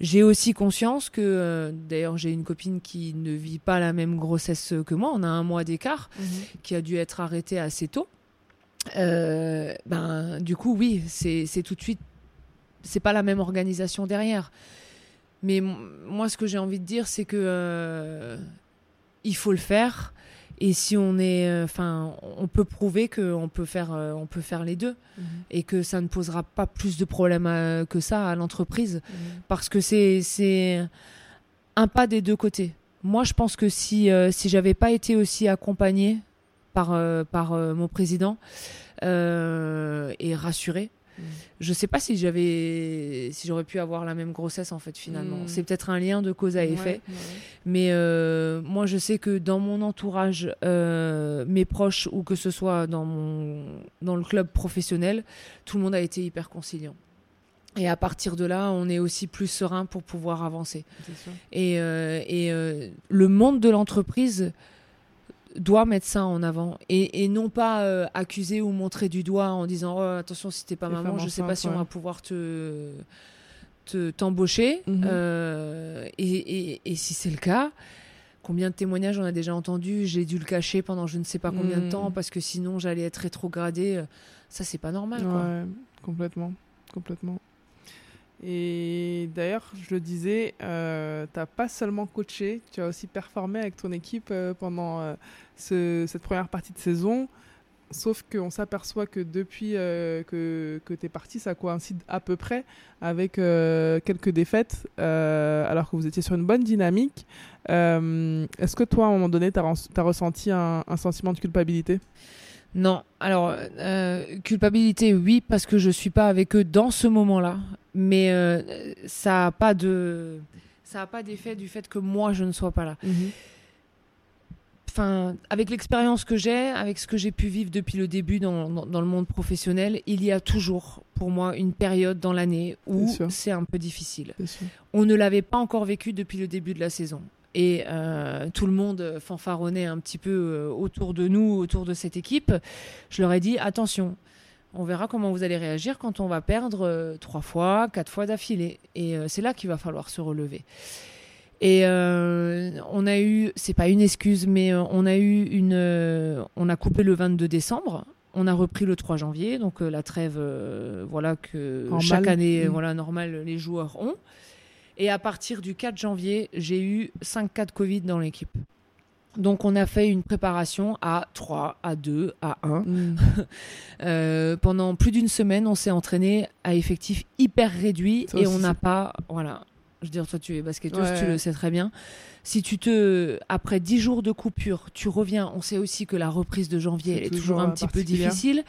J'ai aussi conscience que, d'ailleurs, j'ai une copine qui ne vit pas la même grossesse que moi, on a un mois d'écart qui a dû être arrêté assez tôt. Ben, du coup, oui, c'est tout de suite, c'est pas la même organisation derrière. Mais moi, ce que j'ai envie de dire, c'est que il faut le faire. Et si on est, euh, enfin, on peut prouver qu'on peut faire, euh, on peut faire les deux, et que ça ne posera pas plus de problèmes à- que ça à l'entreprise, parce que c'est c'est un pas des deux côtés. Moi, je pense que si euh, si j'avais pas été aussi accompagnée par euh, par euh, mon président euh, et rassurée, je sais pas si j'avais si j'aurais pu avoir la même grossesse en fait finalement. Mm. C'est peut-être un lien de cause à effet. Ouais, ouais. Mais euh, moi, je sais que dans mon entourage, euh, mes proches ou que ce soit dans, mon, dans le club professionnel, tout le monde a été hyper conciliant. Et à partir de là, on est aussi plus serein pour pouvoir avancer. Et, euh, et le monde de l'entreprise doit mettre ça en avant et, et non pas euh, accuser ou montrer du doigt en disant oh, attention si t'es pas Les maman je sais pas si on va pouvoir te te- t'embaucher Mhm. Euh, et, et- et si c'est le cas combien de témoignages on a déjà entendu j'ai dû le cacher pendant je ne sais pas combien Mhm. de temps parce que sinon j'allais être rétrogradée ça c'est pas normal quoi. Ouais, complètement, complètement. Et d'ailleurs, je le disais, euh, t'as pas seulement coaché, tu as aussi performé avec ton équipe euh, pendant euh, ce- cette première partie de saison. Sauf qu'on s'aperçoit que depuis euh, que, que tu es parti, ça coïncide à peu près avec quelques défaites, alors que vous étiez sur une bonne dynamique. Est-ce que toi, à un moment donné, tu as, ressenti un sentiment de culpabilité? Non, alors euh, culpabilité, oui, parce que je suis pas avec eux dans ce moment-là, mais euh, ça a pas de, ça a pas d'effet du fait que moi je ne sois pas là. enfin, avec l'expérience que j'ai, avec ce que j'ai pu vivre depuis le début dans, dans, dans le monde professionnel, il y a toujours, pour moi, une période dans l'année où C'est un peu difficile. On ne l'avait pas encore vécu depuis le début de la saison. Et euh, tout le monde fanfaronnait un petit peu euh, autour de nous, autour de cette équipe. Je leur ai dit attention, on verra comment vous allez réagir quand on va perdre euh, trois fois, quatre fois d'affilée. Et c'est là qu'il va falloir se relever. Et euh, on a eu, c'est pas une excuse, mais on a eu une, euh, on a coupé le 22 décembre. On a repris le 3 janvier, donc euh, la trêve, voilà que Normal. chaque année, Mm. voilà normal, les joueurs ont. Et à partir du 4 janvier, j'ai eu 5 cas de Covid dans l'équipe. Donc on a fait une préparation à 3, à 2, à 1. Mm. Euh, pendant plus d'une semaine, on s'est entraîné à effectif hyper réduit et on n'a pas. Voilà. Je veux dire, toi, tu es basketteuse, Ouais. tu le sais très bien. Si tu te. Après 10 jours de coupure, tu reviens. On sait aussi que la reprise de janvier, C'est elle est toujours, toujours un euh, petit peu difficile.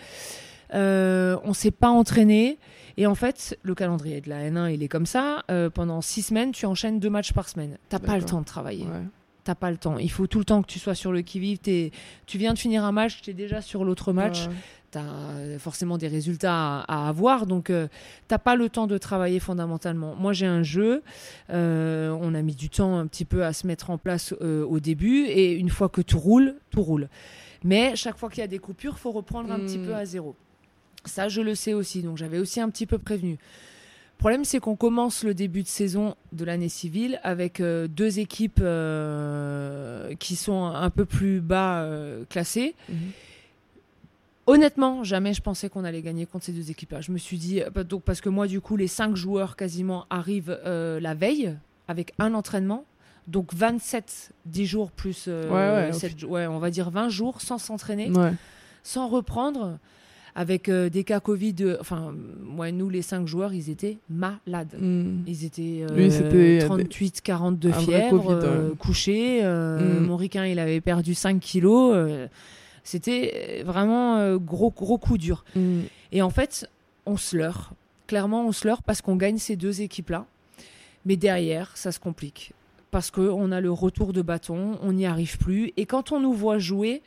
Euh, on s'est pas entraîné. Et en fait, le calendrier de la N1, il est comme ça. Euh, pendant 6 semaines, tu enchaînes deux matchs par semaine. T'as pas le temps de travailler Ouais. t'as pas le temps. Il faut tout le temps que tu sois sur le qui-vive. Tu viens de finir un match, tu es déjà sur l'autre match. Ouais. Tu as forcément des résultats à, à avoir. Donc, euh, t'as pas le temps de travailler fondamentalement. Moi, j'ai un jeu. euh, on a mis du temps un petit peu à se mettre en place euh, au début. Et une fois que tout roule, tout roule. Mais chaque fois qu'il y a des coupures, faut reprendre un petit Mm. peu à zéro. Ça, je le sais aussi. Donc, j'avais aussi un petit peu prévenu. Le problème, c'est qu'on commence le début de saison de l'année civile avec euh, deux équipes euh, qui sont un peu plus bas euh, classées. Mhm. Honnêtement, jamais je pensais qu'on allait gagner contre ces deux équipes-là. Je me suis dit, donc parce que moi, du coup, les cinq joueurs quasiment arrivent la veille avec un entraînement. Donc 27, 10 jours plus Ouais, ouais, on va dire 20 jours sans s'entraîner sans reprendre, avec euh, des cas Covid. euh, enfin, ouais, nous, les cinq joueurs, ils étaient malades. Mm. Ils étaient euh, Oui, c'était, euh, 38, 42 un vrai fièvre, Covid, euh, ouais. couchés. euh, Mm. Mon ricain, il avait perdu 5 kilos. euh, C'était vraiment euh, gros, gros coup dur. Mm. Et en fait, on se leurre. Clairement, on se leurre parce qu'on gagne ces deux équipes-là. Mais derrière, ça se complique. Parce qu'on a le retour de bâton, on n'y arrive plus. Et quand on nous voit jouer,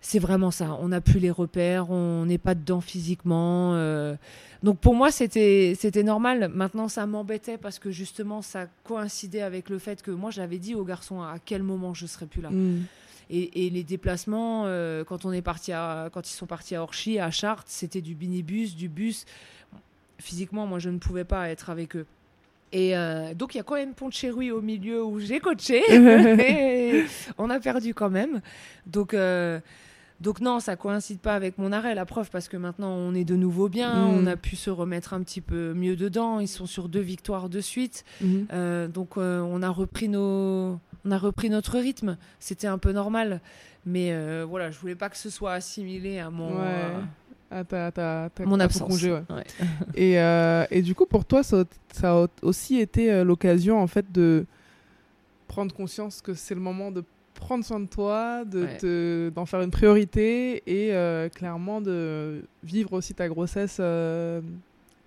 c'est vraiment ça. On n'a plus les repères, on n'est pas dedans physiquement. euh. Donc pour moi, c'était c'était normal. Maintenant, ça m'embêtait parce que justement, ça coïncidait avec le fait que moi, j'avais dit aux garçons à quel moment je serais plus là. Mm. Et, et les déplacements, euh, quand on est parti à, quand ils sont partis à Orchy, à Chartres, c'était du minibus, du bus. Physiquement, moi, je ne pouvais pas être avec eux. Et euh, donc, il y a quand même Pontcherry au milieu où j'ai coaché. Et on a perdu quand même. Donc, euh, donc non, ça coïncide pas avec mon arrêt, la preuve, parce que maintenant, on est de nouveau bien. Mm. On a pu se remettre un petit peu mieux dedans. Ils sont sur deux victoires de suite. Mhm. Euh, donc on a repris nos, on a repris notre rythme. C'était un peu normal, mais voilà, je voulais pas que ce soit assimilé à mon, Ouais. Ah, t'as- t'as- t'as- mon absence. congé, ouais. Ouais. Et, euh, et du coup, pour toi, ça, ça a aussi été euh, l'occasion en fait de prendre conscience que c'est le moment de prendre soin de toi, de Ouais. te- d'en faire une priorité et euh, clairement de vivre aussi ta grossesse euh,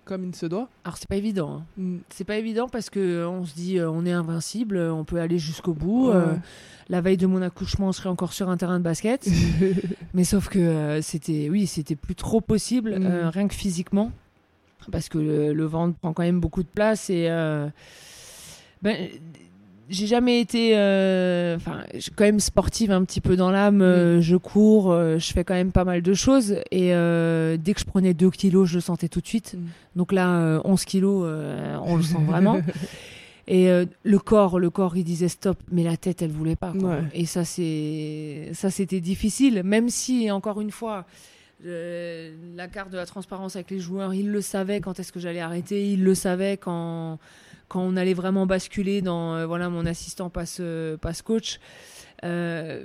comme il se doit. Alors c'est pas évident. hein. Mm. C'est pas évident parce que euh, on se dit euh, on est invincible, euh, on peut aller jusqu'au bout. Ouais. euh, la veille de mon accouchement, on serait encore sur un terrain de basket, mais sauf que c'était, oui, c'était plus trop possible, Mm. rien que physiquement, parce que le, le ventre prend quand même beaucoup de place et ben, j'ai jamais été, euh, enfin, suis quand même sportive un petit peu dans l'âme. euh, je cours, euh, je fais quand même pas mal de choses et euh, dès que je prenais 2 kilos, je le sentais tout de suite. Mm. Donc là, euh, 11 kilos, euh, on le sent vraiment. Et euh, le corps, le corps, il disait stop, mais la tête, elle voulait pas. quoi. Ouais. Et ça, c'est, ça, c'était difficile. Même si, encore une fois, euh, la carte de la transparence avec les joueurs, ils le savaient quand est-ce que j'allais arrêter, ils le savaient quand, quand on allait vraiment basculer dans, euh, voilà, mon assistant passe, euh, passe coach. Euh,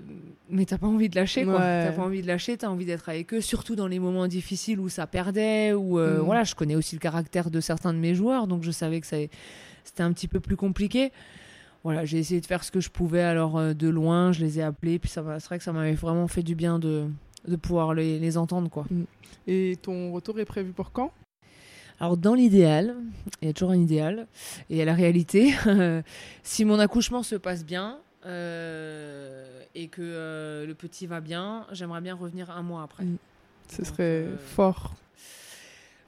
mais t'as pas envie de lâcher, quoi. Ouais. T'as pas envie de lâcher, t'as envie d'être avec eux, surtout dans les moments difficiles où ça perdait, euh, Mm. voilà, je connais aussi le caractère de certains de mes joueurs, donc je savais que c'était un petit peu plus compliqué. Voilà, j'ai essayé de faire ce que je pouvais alors euh, de loin, je les ai appelés, puis ça c'est vrai que ça m'avait vraiment fait du bien de, de pouvoir les, les entendre, quoi. Et ton retour est prévu pour quand? Alors dans l'idéal, il y a toujours un idéal, et à la réalité, si mon accouchement se passe bien, euh, et que euh, le petit va bien, j'aimerais bien revenir un mois après. Mm. Ce Donc, serait euh, fort.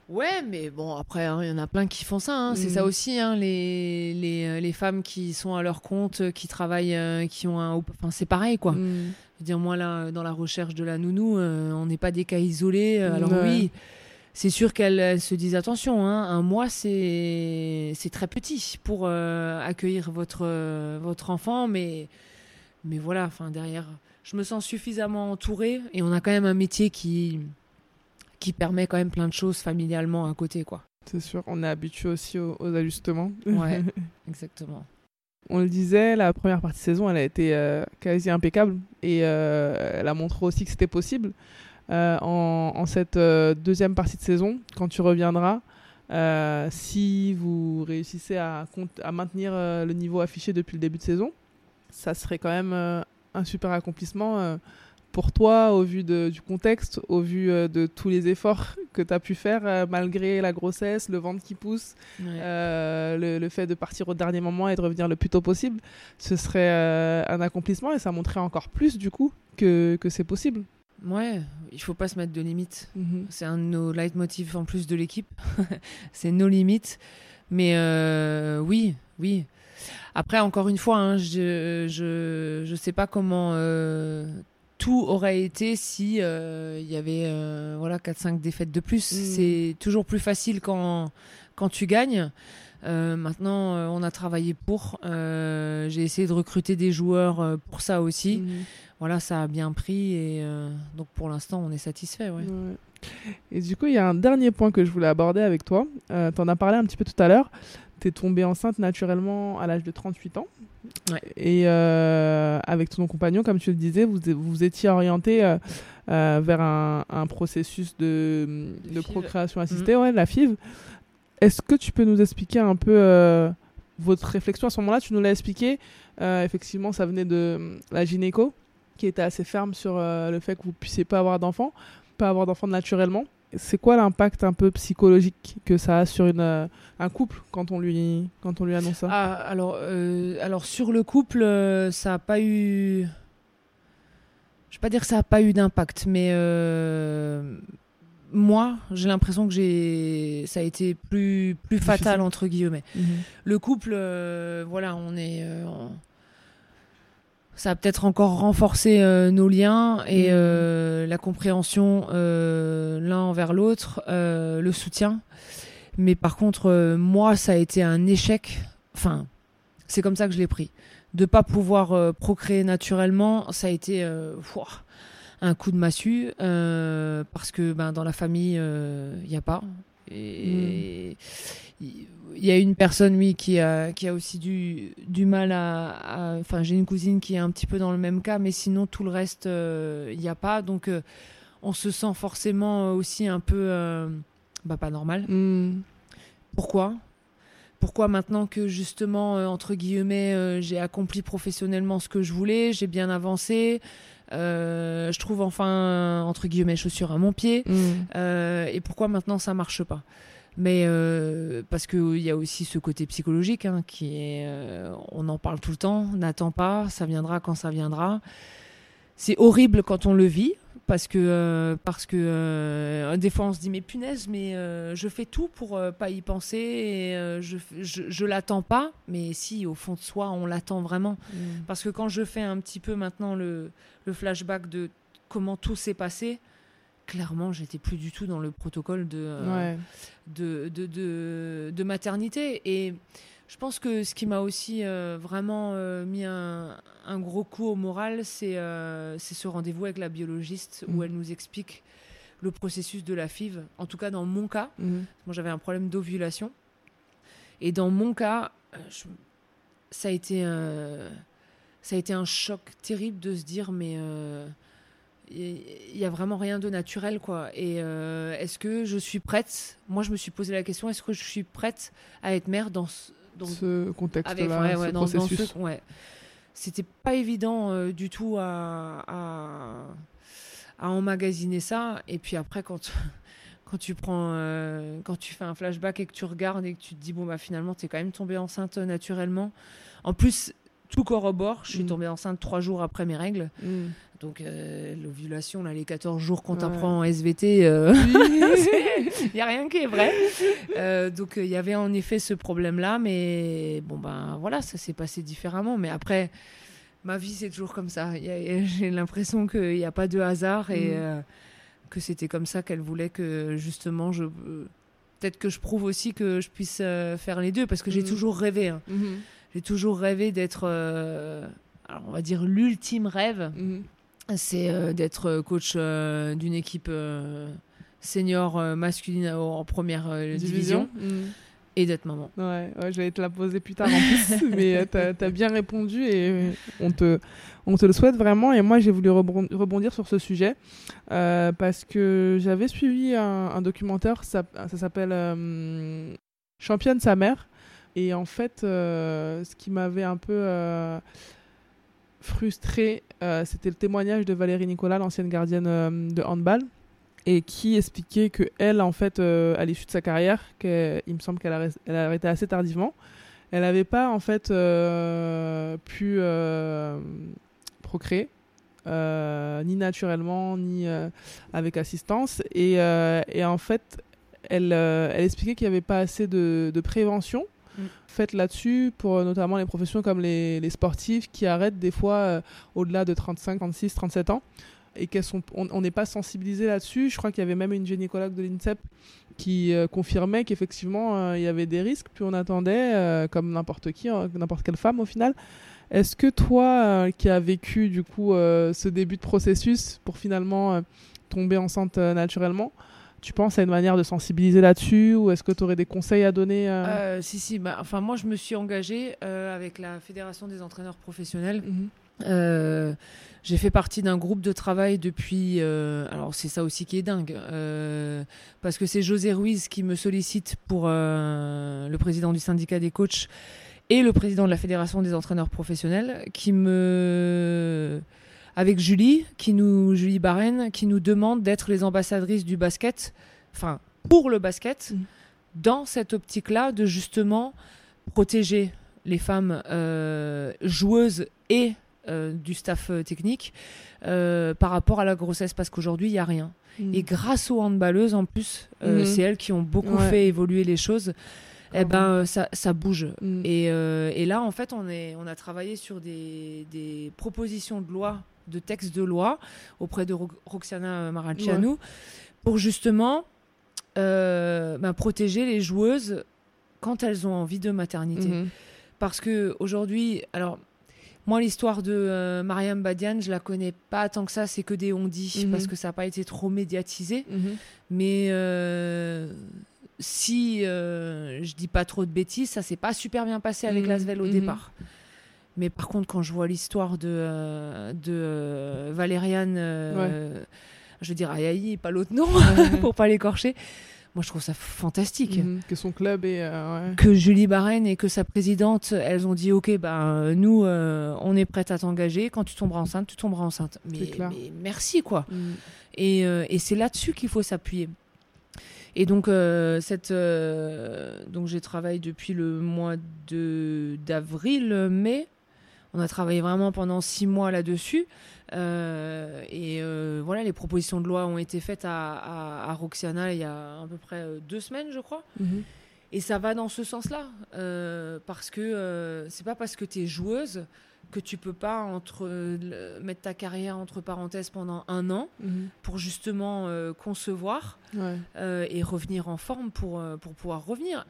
Ouais, mais bon, après, hein, il y en a plein qui font ça. hein. C'est Mm. ça aussi, hein, les, les, les femmes qui sont à leur compte, qui travaillent, euh, qui ont un. Enfin, c'est pareil, quoi. Mm. Je veux dire, moi, là, dans la recherche de la nounou, euh, on n'est pas des cas isolés. Alors, oui, c'est sûr qu'elles elles se disent attention, hein, un mois, c'est très petit pour euh, accueillir votre, euh, votre enfant, mais, mais voilà, enfin, derrière, je me sens suffisamment entourée et on a quand même un métier qui, qui permet quand même plein de choses familialement à côté, quoi. C'est sûr, on est habitué aussi aux, aux ajustements. Ouais, exactement. On le disait, la première partie de saison, elle a été euh, quasi impeccable et elle a montré aussi que c'était possible. Euh, en, en cette euh, deuxième partie de saison, quand tu reviendras, euh, si vous réussissez à, maintenir euh, le niveau affiché depuis le début de saison, ça serait quand même euh, un super accomplissement pour toi au vu de- du contexte, au vu de tous les efforts que tu as pu faire malgré la grossesse, le ventre qui pousse, Ouais. le, le fait de partir au dernier moment et de revenir le plus tôt possible, ce serait un accomplissement et ça montrerait encore plus du coup que, que c'est possible. Ouais, il faut pas se mettre de limites. Mhm. C'est un de nos leitmotifs en plus de l'équipe. c'est nos limites. Mais euh, oui, oui. Après, encore une fois, hein, je, je, je sais pas comment euh, tout aurait été si euh, il y avait euh, voilà 4-5 défaites de plus. Mm. C'est toujours plus facile quand, quand tu gagnes. Euh, maintenant, euh, on a travaillé pour. Euh, J'ai essayé de recruter des joueurs euh, pour ça aussi. Mhm. Voilà, ça a bien pris et euh, donc pour l'instant, on est satisfait. Ouais. Ouais. Et du coup, il y a un dernier point que je voulais aborder avec toi. Euh, tu en as parlé un petit peu tout à l'heure. Tu es tombée enceinte naturellement à l'âge de 38 ans. Ouais. Et euh, avec ton compagnon, comme tu le disais, vous vous étiez orienté euh, vers un, un processus de, De de FIV. procréation assistée, ouais, la FIV. Est-ce que tu peux nous expliquer un peu votre réflexion? À ce moment-là Tu nous l'as expliqué. Effectivement, ça venait de la gynéco qui était assez ferme sur euh, le fait que vous puissiez pas avoir d'enfants, pas avoir d'enfants naturellement. C'est quoi l'impact un peu psychologique que ça a sur une, euh, un couple quand on lui, quand on lui annonce ça? Ah, alors, euh, alors sur le couple, ça n'a pas eu. Je vais pas dire que ça n'a pas eu d'impact, mais moi, j'ai l'impression que j'ai, ça a été plus plus fatal entre guillemets. Mhm. Le couple, euh, voilà, on est. euh, Ça a peut-être encore renforcé euh, nos liens et Mhm. euh, la compréhension euh, l'un envers l'autre, le soutien. Mais par contre, moi, ça a été un échec. Enfin, c'est comme ça que je l'ai pris. De pas pouvoir procréer naturellement, ça a été un coup de massue parce que ben, dans la famille, il n'y a pas. Et il y a une personne, oui, qui a, qui a aussi du, du mal à. Enfin, j'ai une cousine qui est un petit peu dans le même cas, mais sinon, tout le reste, il n'y a pas. Donc, euh, on se sent forcément aussi un peu. euh, bah, pas normal. Mhm. Pourquoi? Pourquoi maintenant que justement, euh, entre guillemets, euh, j'ai accompli professionnellement ce que je voulais, j'ai bien avancé, euh, je trouve enfin, entre guillemets, chaussures à mon pied, Mhm. euh, et pourquoi maintenant ça marche pas? Mais euh, parce qu'il y a aussi ce côté psychologique hein, qui est, euh, on en parle tout le temps, n'attends pas, ça viendra quand ça viendra. C'est horrible quand on le vit parce que euh, parce que euh, des fois on se dit mais punaise mais euh, je fais tout pour pas y penser et je, je je l'attends pas mais si au fond de soi on l'attend vraiment Mhm. parce que quand je fais un petit peu maintenant le, le flashback de comment tout s'est passé clairement j'étais plus du tout dans le protocole de Ouais. de, de, de, de maternité. Et je pense que ce qui m'a aussi euh, vraiment euh, mis un, un gros coup au moral, c'est euh, c'est ce rendez-vous avec la biologiste où elle nous explique le processus de la FIV. En tout cas, dans mon cas, Mhm. moi j'avais un problème d'ovulation. Et dans mon cas, je- ça, a été un, ça a été un choc terrible de se dire, mais il y a vraiment rien de naturel, quoi. Et euh, est-ce que je suis prête? Moi, je me suis posé la question est-ce que je suis prête à être mère dans ce, dans, ce contexte-là, avec, ouais, ouais, ce dans- dans processus. ce- ouais. C'était pas évident euh, du tout à, à, à emmagasiner ça. Et puis après, quand, quand tu prends, euh, quand tu fais un flashback et que tu regardes et que tu te dis bon bah finalement t'es quand même tombée enceinte naturellement. En plus, tout corrobore. Je suis Mm. tombée enceinte trois jours après mes règles. Mm. Donc euh, l'ovulation, là, les 14 jours qu'on Ouais. t'apprend en SVT, il n'y a rien qui est vrai. Euh, donc il y avait en effet ce problème-là, mais bon ben voilà, ça s'est passé différemment. Mais après, ma vie c'est toujours comme ça. J'ai l'impression qu'il n'y a pas de hasard et Mm. euh, que c'était comme ça qu'elle voulait que justement je... euh, Peut-être que je prouve aussi que je puisse euh, faire les deux, parce que j'ai Mm. toujours rêvé. hein. Mhm. J'ai toujours rêvé d'être, euh, on va dire l'ultime rêve, Mhm. C'est euh, d'être coach euh, d'une équipe euh, senior euh, masculine en première euh, division, Mhm. et d'être maman. Ouais, ouais, j'allais te la poser plus tard en plus, mais euh, t'as as bien répondu et euh, on te, on te le souhaite vraiment. Et moi, j'ai voulu rebon- rebondir sur ce sujet euh, parce que j'avais suivi un, un documentaire, ça, ça s'appelle euh, Championne sa mère. Et en fait, euh, ce qui m'avait un peu euh, frustré, euh, c'était le témoignage de Valérie Nicolas, l'ancienne gardienne euh, de handball et qui expliquait que elle en fait euh, à l'issue de sa carrière il me semble qu'elle a, arrêté assez tardivement elle n'avait pas en fait pu procréer ni naturellement ni avec assistance et, en fait elle, expliquait qu'il n'y avait pas assez de prévention Mm. faite là-dessus pour euh, notamment les professions comme les, sportifs qui arrêtent des fois euh, au-delà de 35, 36, 37 ans et qu'elles sont on n'est pas sensibilisé là-dessus. Je crois qu'il y avait même une gynécologue de l'INSEP qui euh, confirmait qu'effectivement il y avait des risques plus on attendait comme n'importe qui n'importe quelle femme au final. Est-ce que toi qui as vécu du coup ce début de processus pour finalement tomber enceinte naturellement, tu penses à une manière de sensibiliser là-dessus ou est-ce que tu aurais des conseils à donner euh Euh, si, si, bah, enfin moi je me suis engagée euh, avec la Fédération des entraîneurs professionnels. Mhm. Euh, j'ai fait partie d'un groupe de travail depuis. euh, alors c'est ça aussi qui est dingue, euh, parce que c'est José Ruiz qui me sollicite pour le président du syndicat des coachs et le président de la fédération des entraîneurs professionnels qui me avec Julie qui nous Julie Barren qui nous demande d'être les ambassadrices du basket enfin pour le basket Mhm. dans cette optique là de justement protéger les femmes euh, joueuses et euh, du staff euh, technique euh, par rapport à la grossesse parce qu'aujourd'hui il y a rien Mhm. et grâce aux handballeuses en plus Mhm. c'est elles qui ont beaucoup Ouais. fait évoluer les choses eh ben ça, ça bouge et, euh, et là en fait on, est, on a travaillé sur des, des propositions de loi de textes de loi auprès de Ro- Roxana Maracianu pour justement euh, ben, protéger les joueuses quand elles ont envie de maternité Mhm. parce que aujourd'hui, alors moi l'histoire de euh, Mariam Badian, je la connais pas tant que ça, c'est que des on-dit Mhm. parce que ça n'a pas été trop médiatisé. Mhm. Mais euh, si euh, je dis pas trop de bêtises, ça s'est pas super bien passé avec. Lasvel au départ. Mais par contre, quand je vois l'histoire de, euh, de euh, Valériane, euh, je veux dire Ayaï, pas l'autre nom, pour pas l'écorcher, moi je trouve ça fantastique Mhm. Que son club est. euh, ouais. que Julie Barren et que sa présidente, elles ont dit ok, ben nous, euh, on est prête à t'engager. Quand tu tomberas enceinte, tu tomberas enceinte. Mais, merci quoi. Mhm. Et, euh, et c'est là-dessus qu'il faut s'appuyer. Et donc, cette, donc j'ai travaillé depuis le mois d'avril, mai. On a travaillé vraiment pendant six mois là-dessus. Euh, et euh, voilà, les propositions de loi ont été faites à, à, à Roxana il y a à peu près euh, deux semaines, je crois. Mhm. Et ça va dans ce sens-là. euh, parce que c'est pas parce que tu es joueuse que tu peux pas entre, mettre ta carrière entre parenthèses pendant un an Mhm. pour justement concevoir Ouais. et revenir en forme pour, pour pouvoir revenir.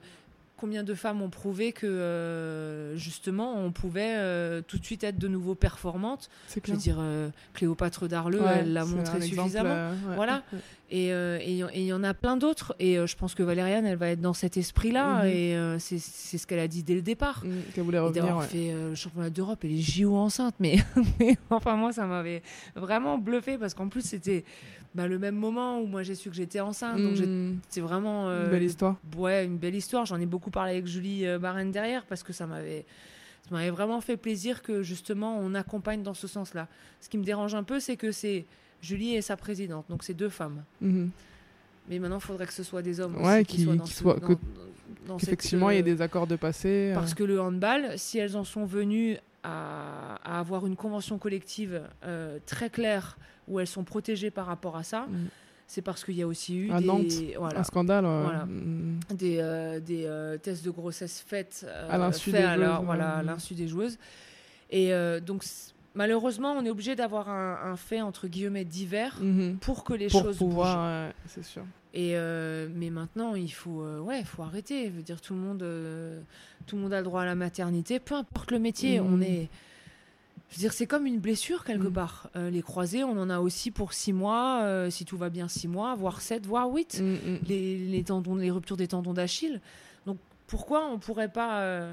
Combien de femmes ont prouvé que euh, justement on pouvait euh, tout de suite être de nouveau performante C'est Je veux dire, euh, Cléopâtre Darleux, Ouais, elle l'a montré exemple, suffisamment. ouais. Voilà. Ouais. Et euh, il y en- et il y en a plein d'autres. Et euh, je pense que Valériane, elle va être dans cet esprit-là. Mhm. Et euh, c'est ce qu'elle a dit dès le départ. Mhm, Qu'elle voulait revenir. d'avoir ouais. fait euh, le championnat d'Europe et les JO enceintes. Mais, mais enfin, moi, ça m'avait vraiment bluffé parce qu'en plus, c'était bah, le même moment où moi j'ai su que j'étais enceinte. Donc, Mhm. c'est vraiment. euh, Une belle histoire. Ouais, une belle histoire. J'en ai beaucoup parlé avec Julie euh, Barren derrière parce que ça m'avait. Ça m'avait vraiment fait plaisir que justement on accompagne dans ce sens-là. Ce qui me dérange un peu, c'est que c'est Julie et sa présidente, donc c'est deux femmes. Mhm. Mais maintenant, il faudrait que ce soit des hommes. Ouais, aussi qui- soient dans qui ce- soient- que- dans- Qu'effectivement, il y ait euh, des accords de passé. euh, Parce que le handball, si elles en sont venues à, à avoir une convention collective euh, très claire où elles sont protégées par rapport à ça, Mm. c'est parce qu'il y a aussi eu À des, Nantes, voilà, Un scandale. Voilà. Mm. des, euh, des euh, tests de grossesse faits euh, À l'insu des voilà, ouais. des joueuses. Et donc, malheureusement, on est obligé d'avoir un, un fait entre guillemets divers Mhm. pour que les Pour choses pouvoir, bougent. ouais, c'est sûr. Et euh, mais maintenant, il faut, euh, ouais, faut arrêter. Je veux dire, tout le monde, euh, tout le monde a le droit à la maternité, peu importe le métier. Mhm. On est, je veux dire, c'est comme une blessure quelque Mhm. part. Euh, les croisés, on en a aussi pour six mois, euh, si tout va bien, six mois, voire sept, voire huit. Les, les tendons, les ruptures des tendons d'Achille. Donc pourquoi on pourrait pas euh,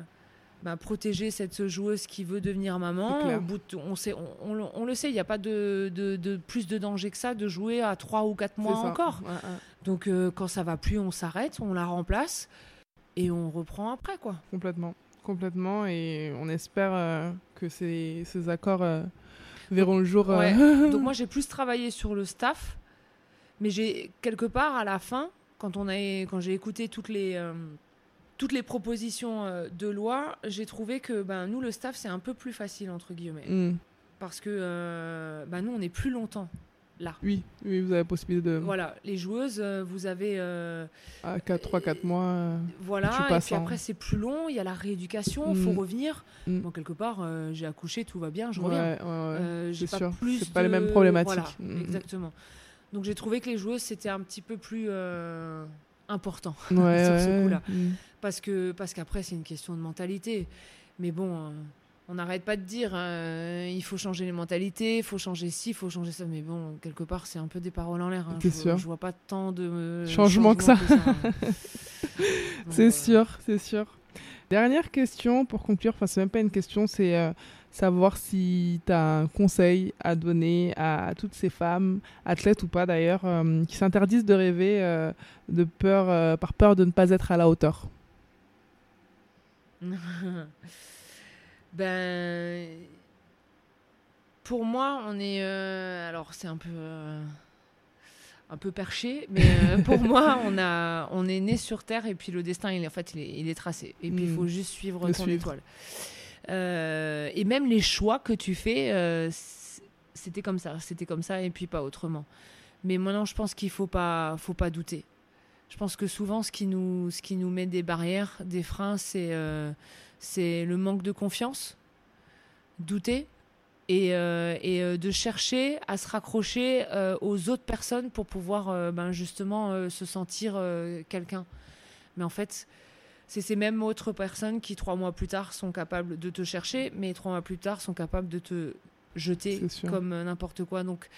bah, protéger cette joueuse qui veut devenir maman clair. Au bout de- on, sait, on, on le- on le sait, il n'y a pas de, de- de plus de danger que ça de jouer à trois ou quatre mois C'est ça. encore. Ouais, ouais. Donc euh, quand ça va plus, on s'arrête, on la remplace et on reprend après quoi. Complètement. Complètement. Et on espère euh, que ces, ces accords euh, verront le jour. Ouais. Donc moi j'ai plus travaillé sur le staff, mais j'ai quelque part à la fin, quand on a quand j'ai écouté toutes les toutes les propositions euh, de loi, j'ai trouvé que ben nous le staff c'est un peu plus facile entre guillemets mm. parce que euh, ben, nous on est plus longtemps là. Oui, oui, vous avez la possibilité de. Voilà, les joueuses, euh, vous avez euh, À 3-4 mois. euh, voilà, Tu et puis en- après c'est plus long, il y a la rééducation, il faut Mm. revenir. Mm. Bon quelque part, euh, j'ai accouché, tout va bien, je ouais, reviens. ouais, ouais. C'est pas sûr. plus C'est pas les de- mêmes problématiques. Voilà, Mm. exactement. Donc j'ai trouvé que les joueuses c'était un petit peu plus important Ouais, sur ce coup-là. mm. parce que parce qu'après c'est une question de mentalité. Mais bon, on n'arrête pas de dire euh, il faut changer les mentalités, il faut changer ci, il faut changer ça. Mais bon, quelque part c'est un peu des paroles en l'air. hein. C'est je, sûr. je vois pas tant de euh, Changement que ça. hein. C'est euh, sûr, c'est sûr. Dernière question pour conclure, enfin c'est même pas une question, c'est savoir si tu as un conseil à donner à, toutes ces femmes, athlètes ou pas d'ailleurs, euh, qui s'interdisent de rêver euh, de peur, euh, par peur de ne pas être à la hauteur. ben, pour moi, on est. alors, c'est un peu. un peu perché, mais pour moi, on, a, on est né sur Terre et puis le destin, il en fait, il est, il est tracé. Et puis, il Mm. faut juste suivre Le ton suivre. étoile. Euh, et même les choix que tu fais, euh, c'était comme ça, c'était comme ça et puis pas autrement. Mais maintenant, je pense qu'il faut pas, faut pas douter. Je pense que souvent, ce qui nous, ce qui nous met des barrières, des freins, c'est euh, le manque de confiance, douter, et, et de chercher à se raccrocher aux autres personnes pour pouvoir ben, justement se sentir quelqu'un. Mais en fait, c'est ces mêmes autres personnes qui, trois mois plus tard, sont capables de te chercher, mais trois mois plus tard, sont capables de te jeter comme euh, n'importe quoi. Donc,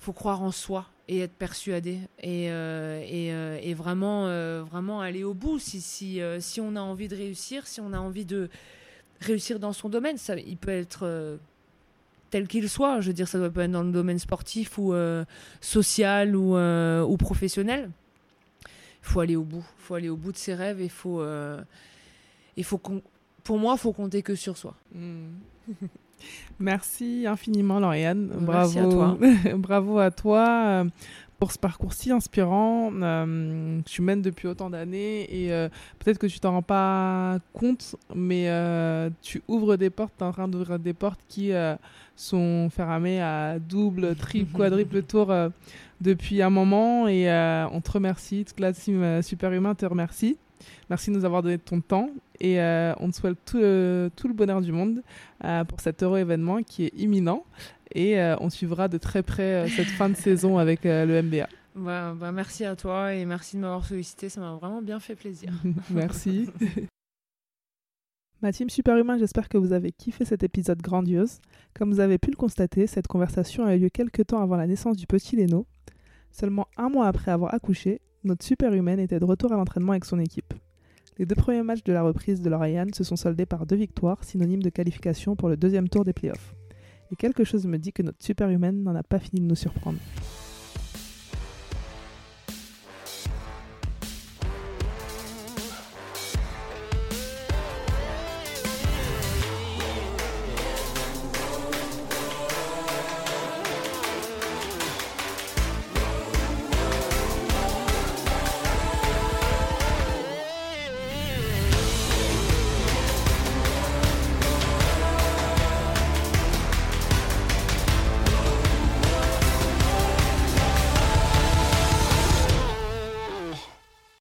faut croire en soi et être persuadé et, euh, et, euh, et vraiment, euh, vraiment aller au bout. Si, si, si on a envie de réussir, si on a envie de réussir dans son domaine, ça, il peut être tel qu'il soit. Je veux dire, ça doit pas être dans le domaine sportif ou social ou, ou professionnel. Il faut aller au bout. Il faut aller au bout de ses rêves et faut, euh, il faut pour moi, il faut compter que sur soi. Merci infiniment Lauriane. Merci à Bravo, bravo à toi euh, pour ce parcours si inspirant. euh, que tu mènes depuis autant d'années et euh, peut-être que tu t'en rends pas compte, mais euh, tu ouvres des portes, tu es en train d'ouvrir des portes qui euh, sont fermées à double, triple, quadruple tour euh, depuis un moment et euh, on te remercie. Toute la team euh, Super Humain te remercie. Merci de nous avoir donné ton temps et euh, on te souhaite tout, le- tout le bonheur du monde pour cet heureux événement qui est imminent et on suivra de très près cette fin de saison avec le MBA. Bah, bah, merci à toi et merci de m'avoir sollicité. Ça m'a vraiment bien fait plaisir. Merci. Ma team superhumain, j'espère que vous avez kiffé cet épisode grandiose. Comme vous avez pu le constater, cette conversation a eu lieu quelques temps avant la naissance du petit Léno. Seulement un mois après avoir accouché, notre superhumaine était de retour à l'entraînement avec son équipe. Les deux premiers matchs de la reprise de Lauriane se sont soldés par deux victoires, synonymes de qualification pour le deuxième tour des playoffs. Et quelque chose me dit que notre superhumaine n'en a pas fini de nous surprendre.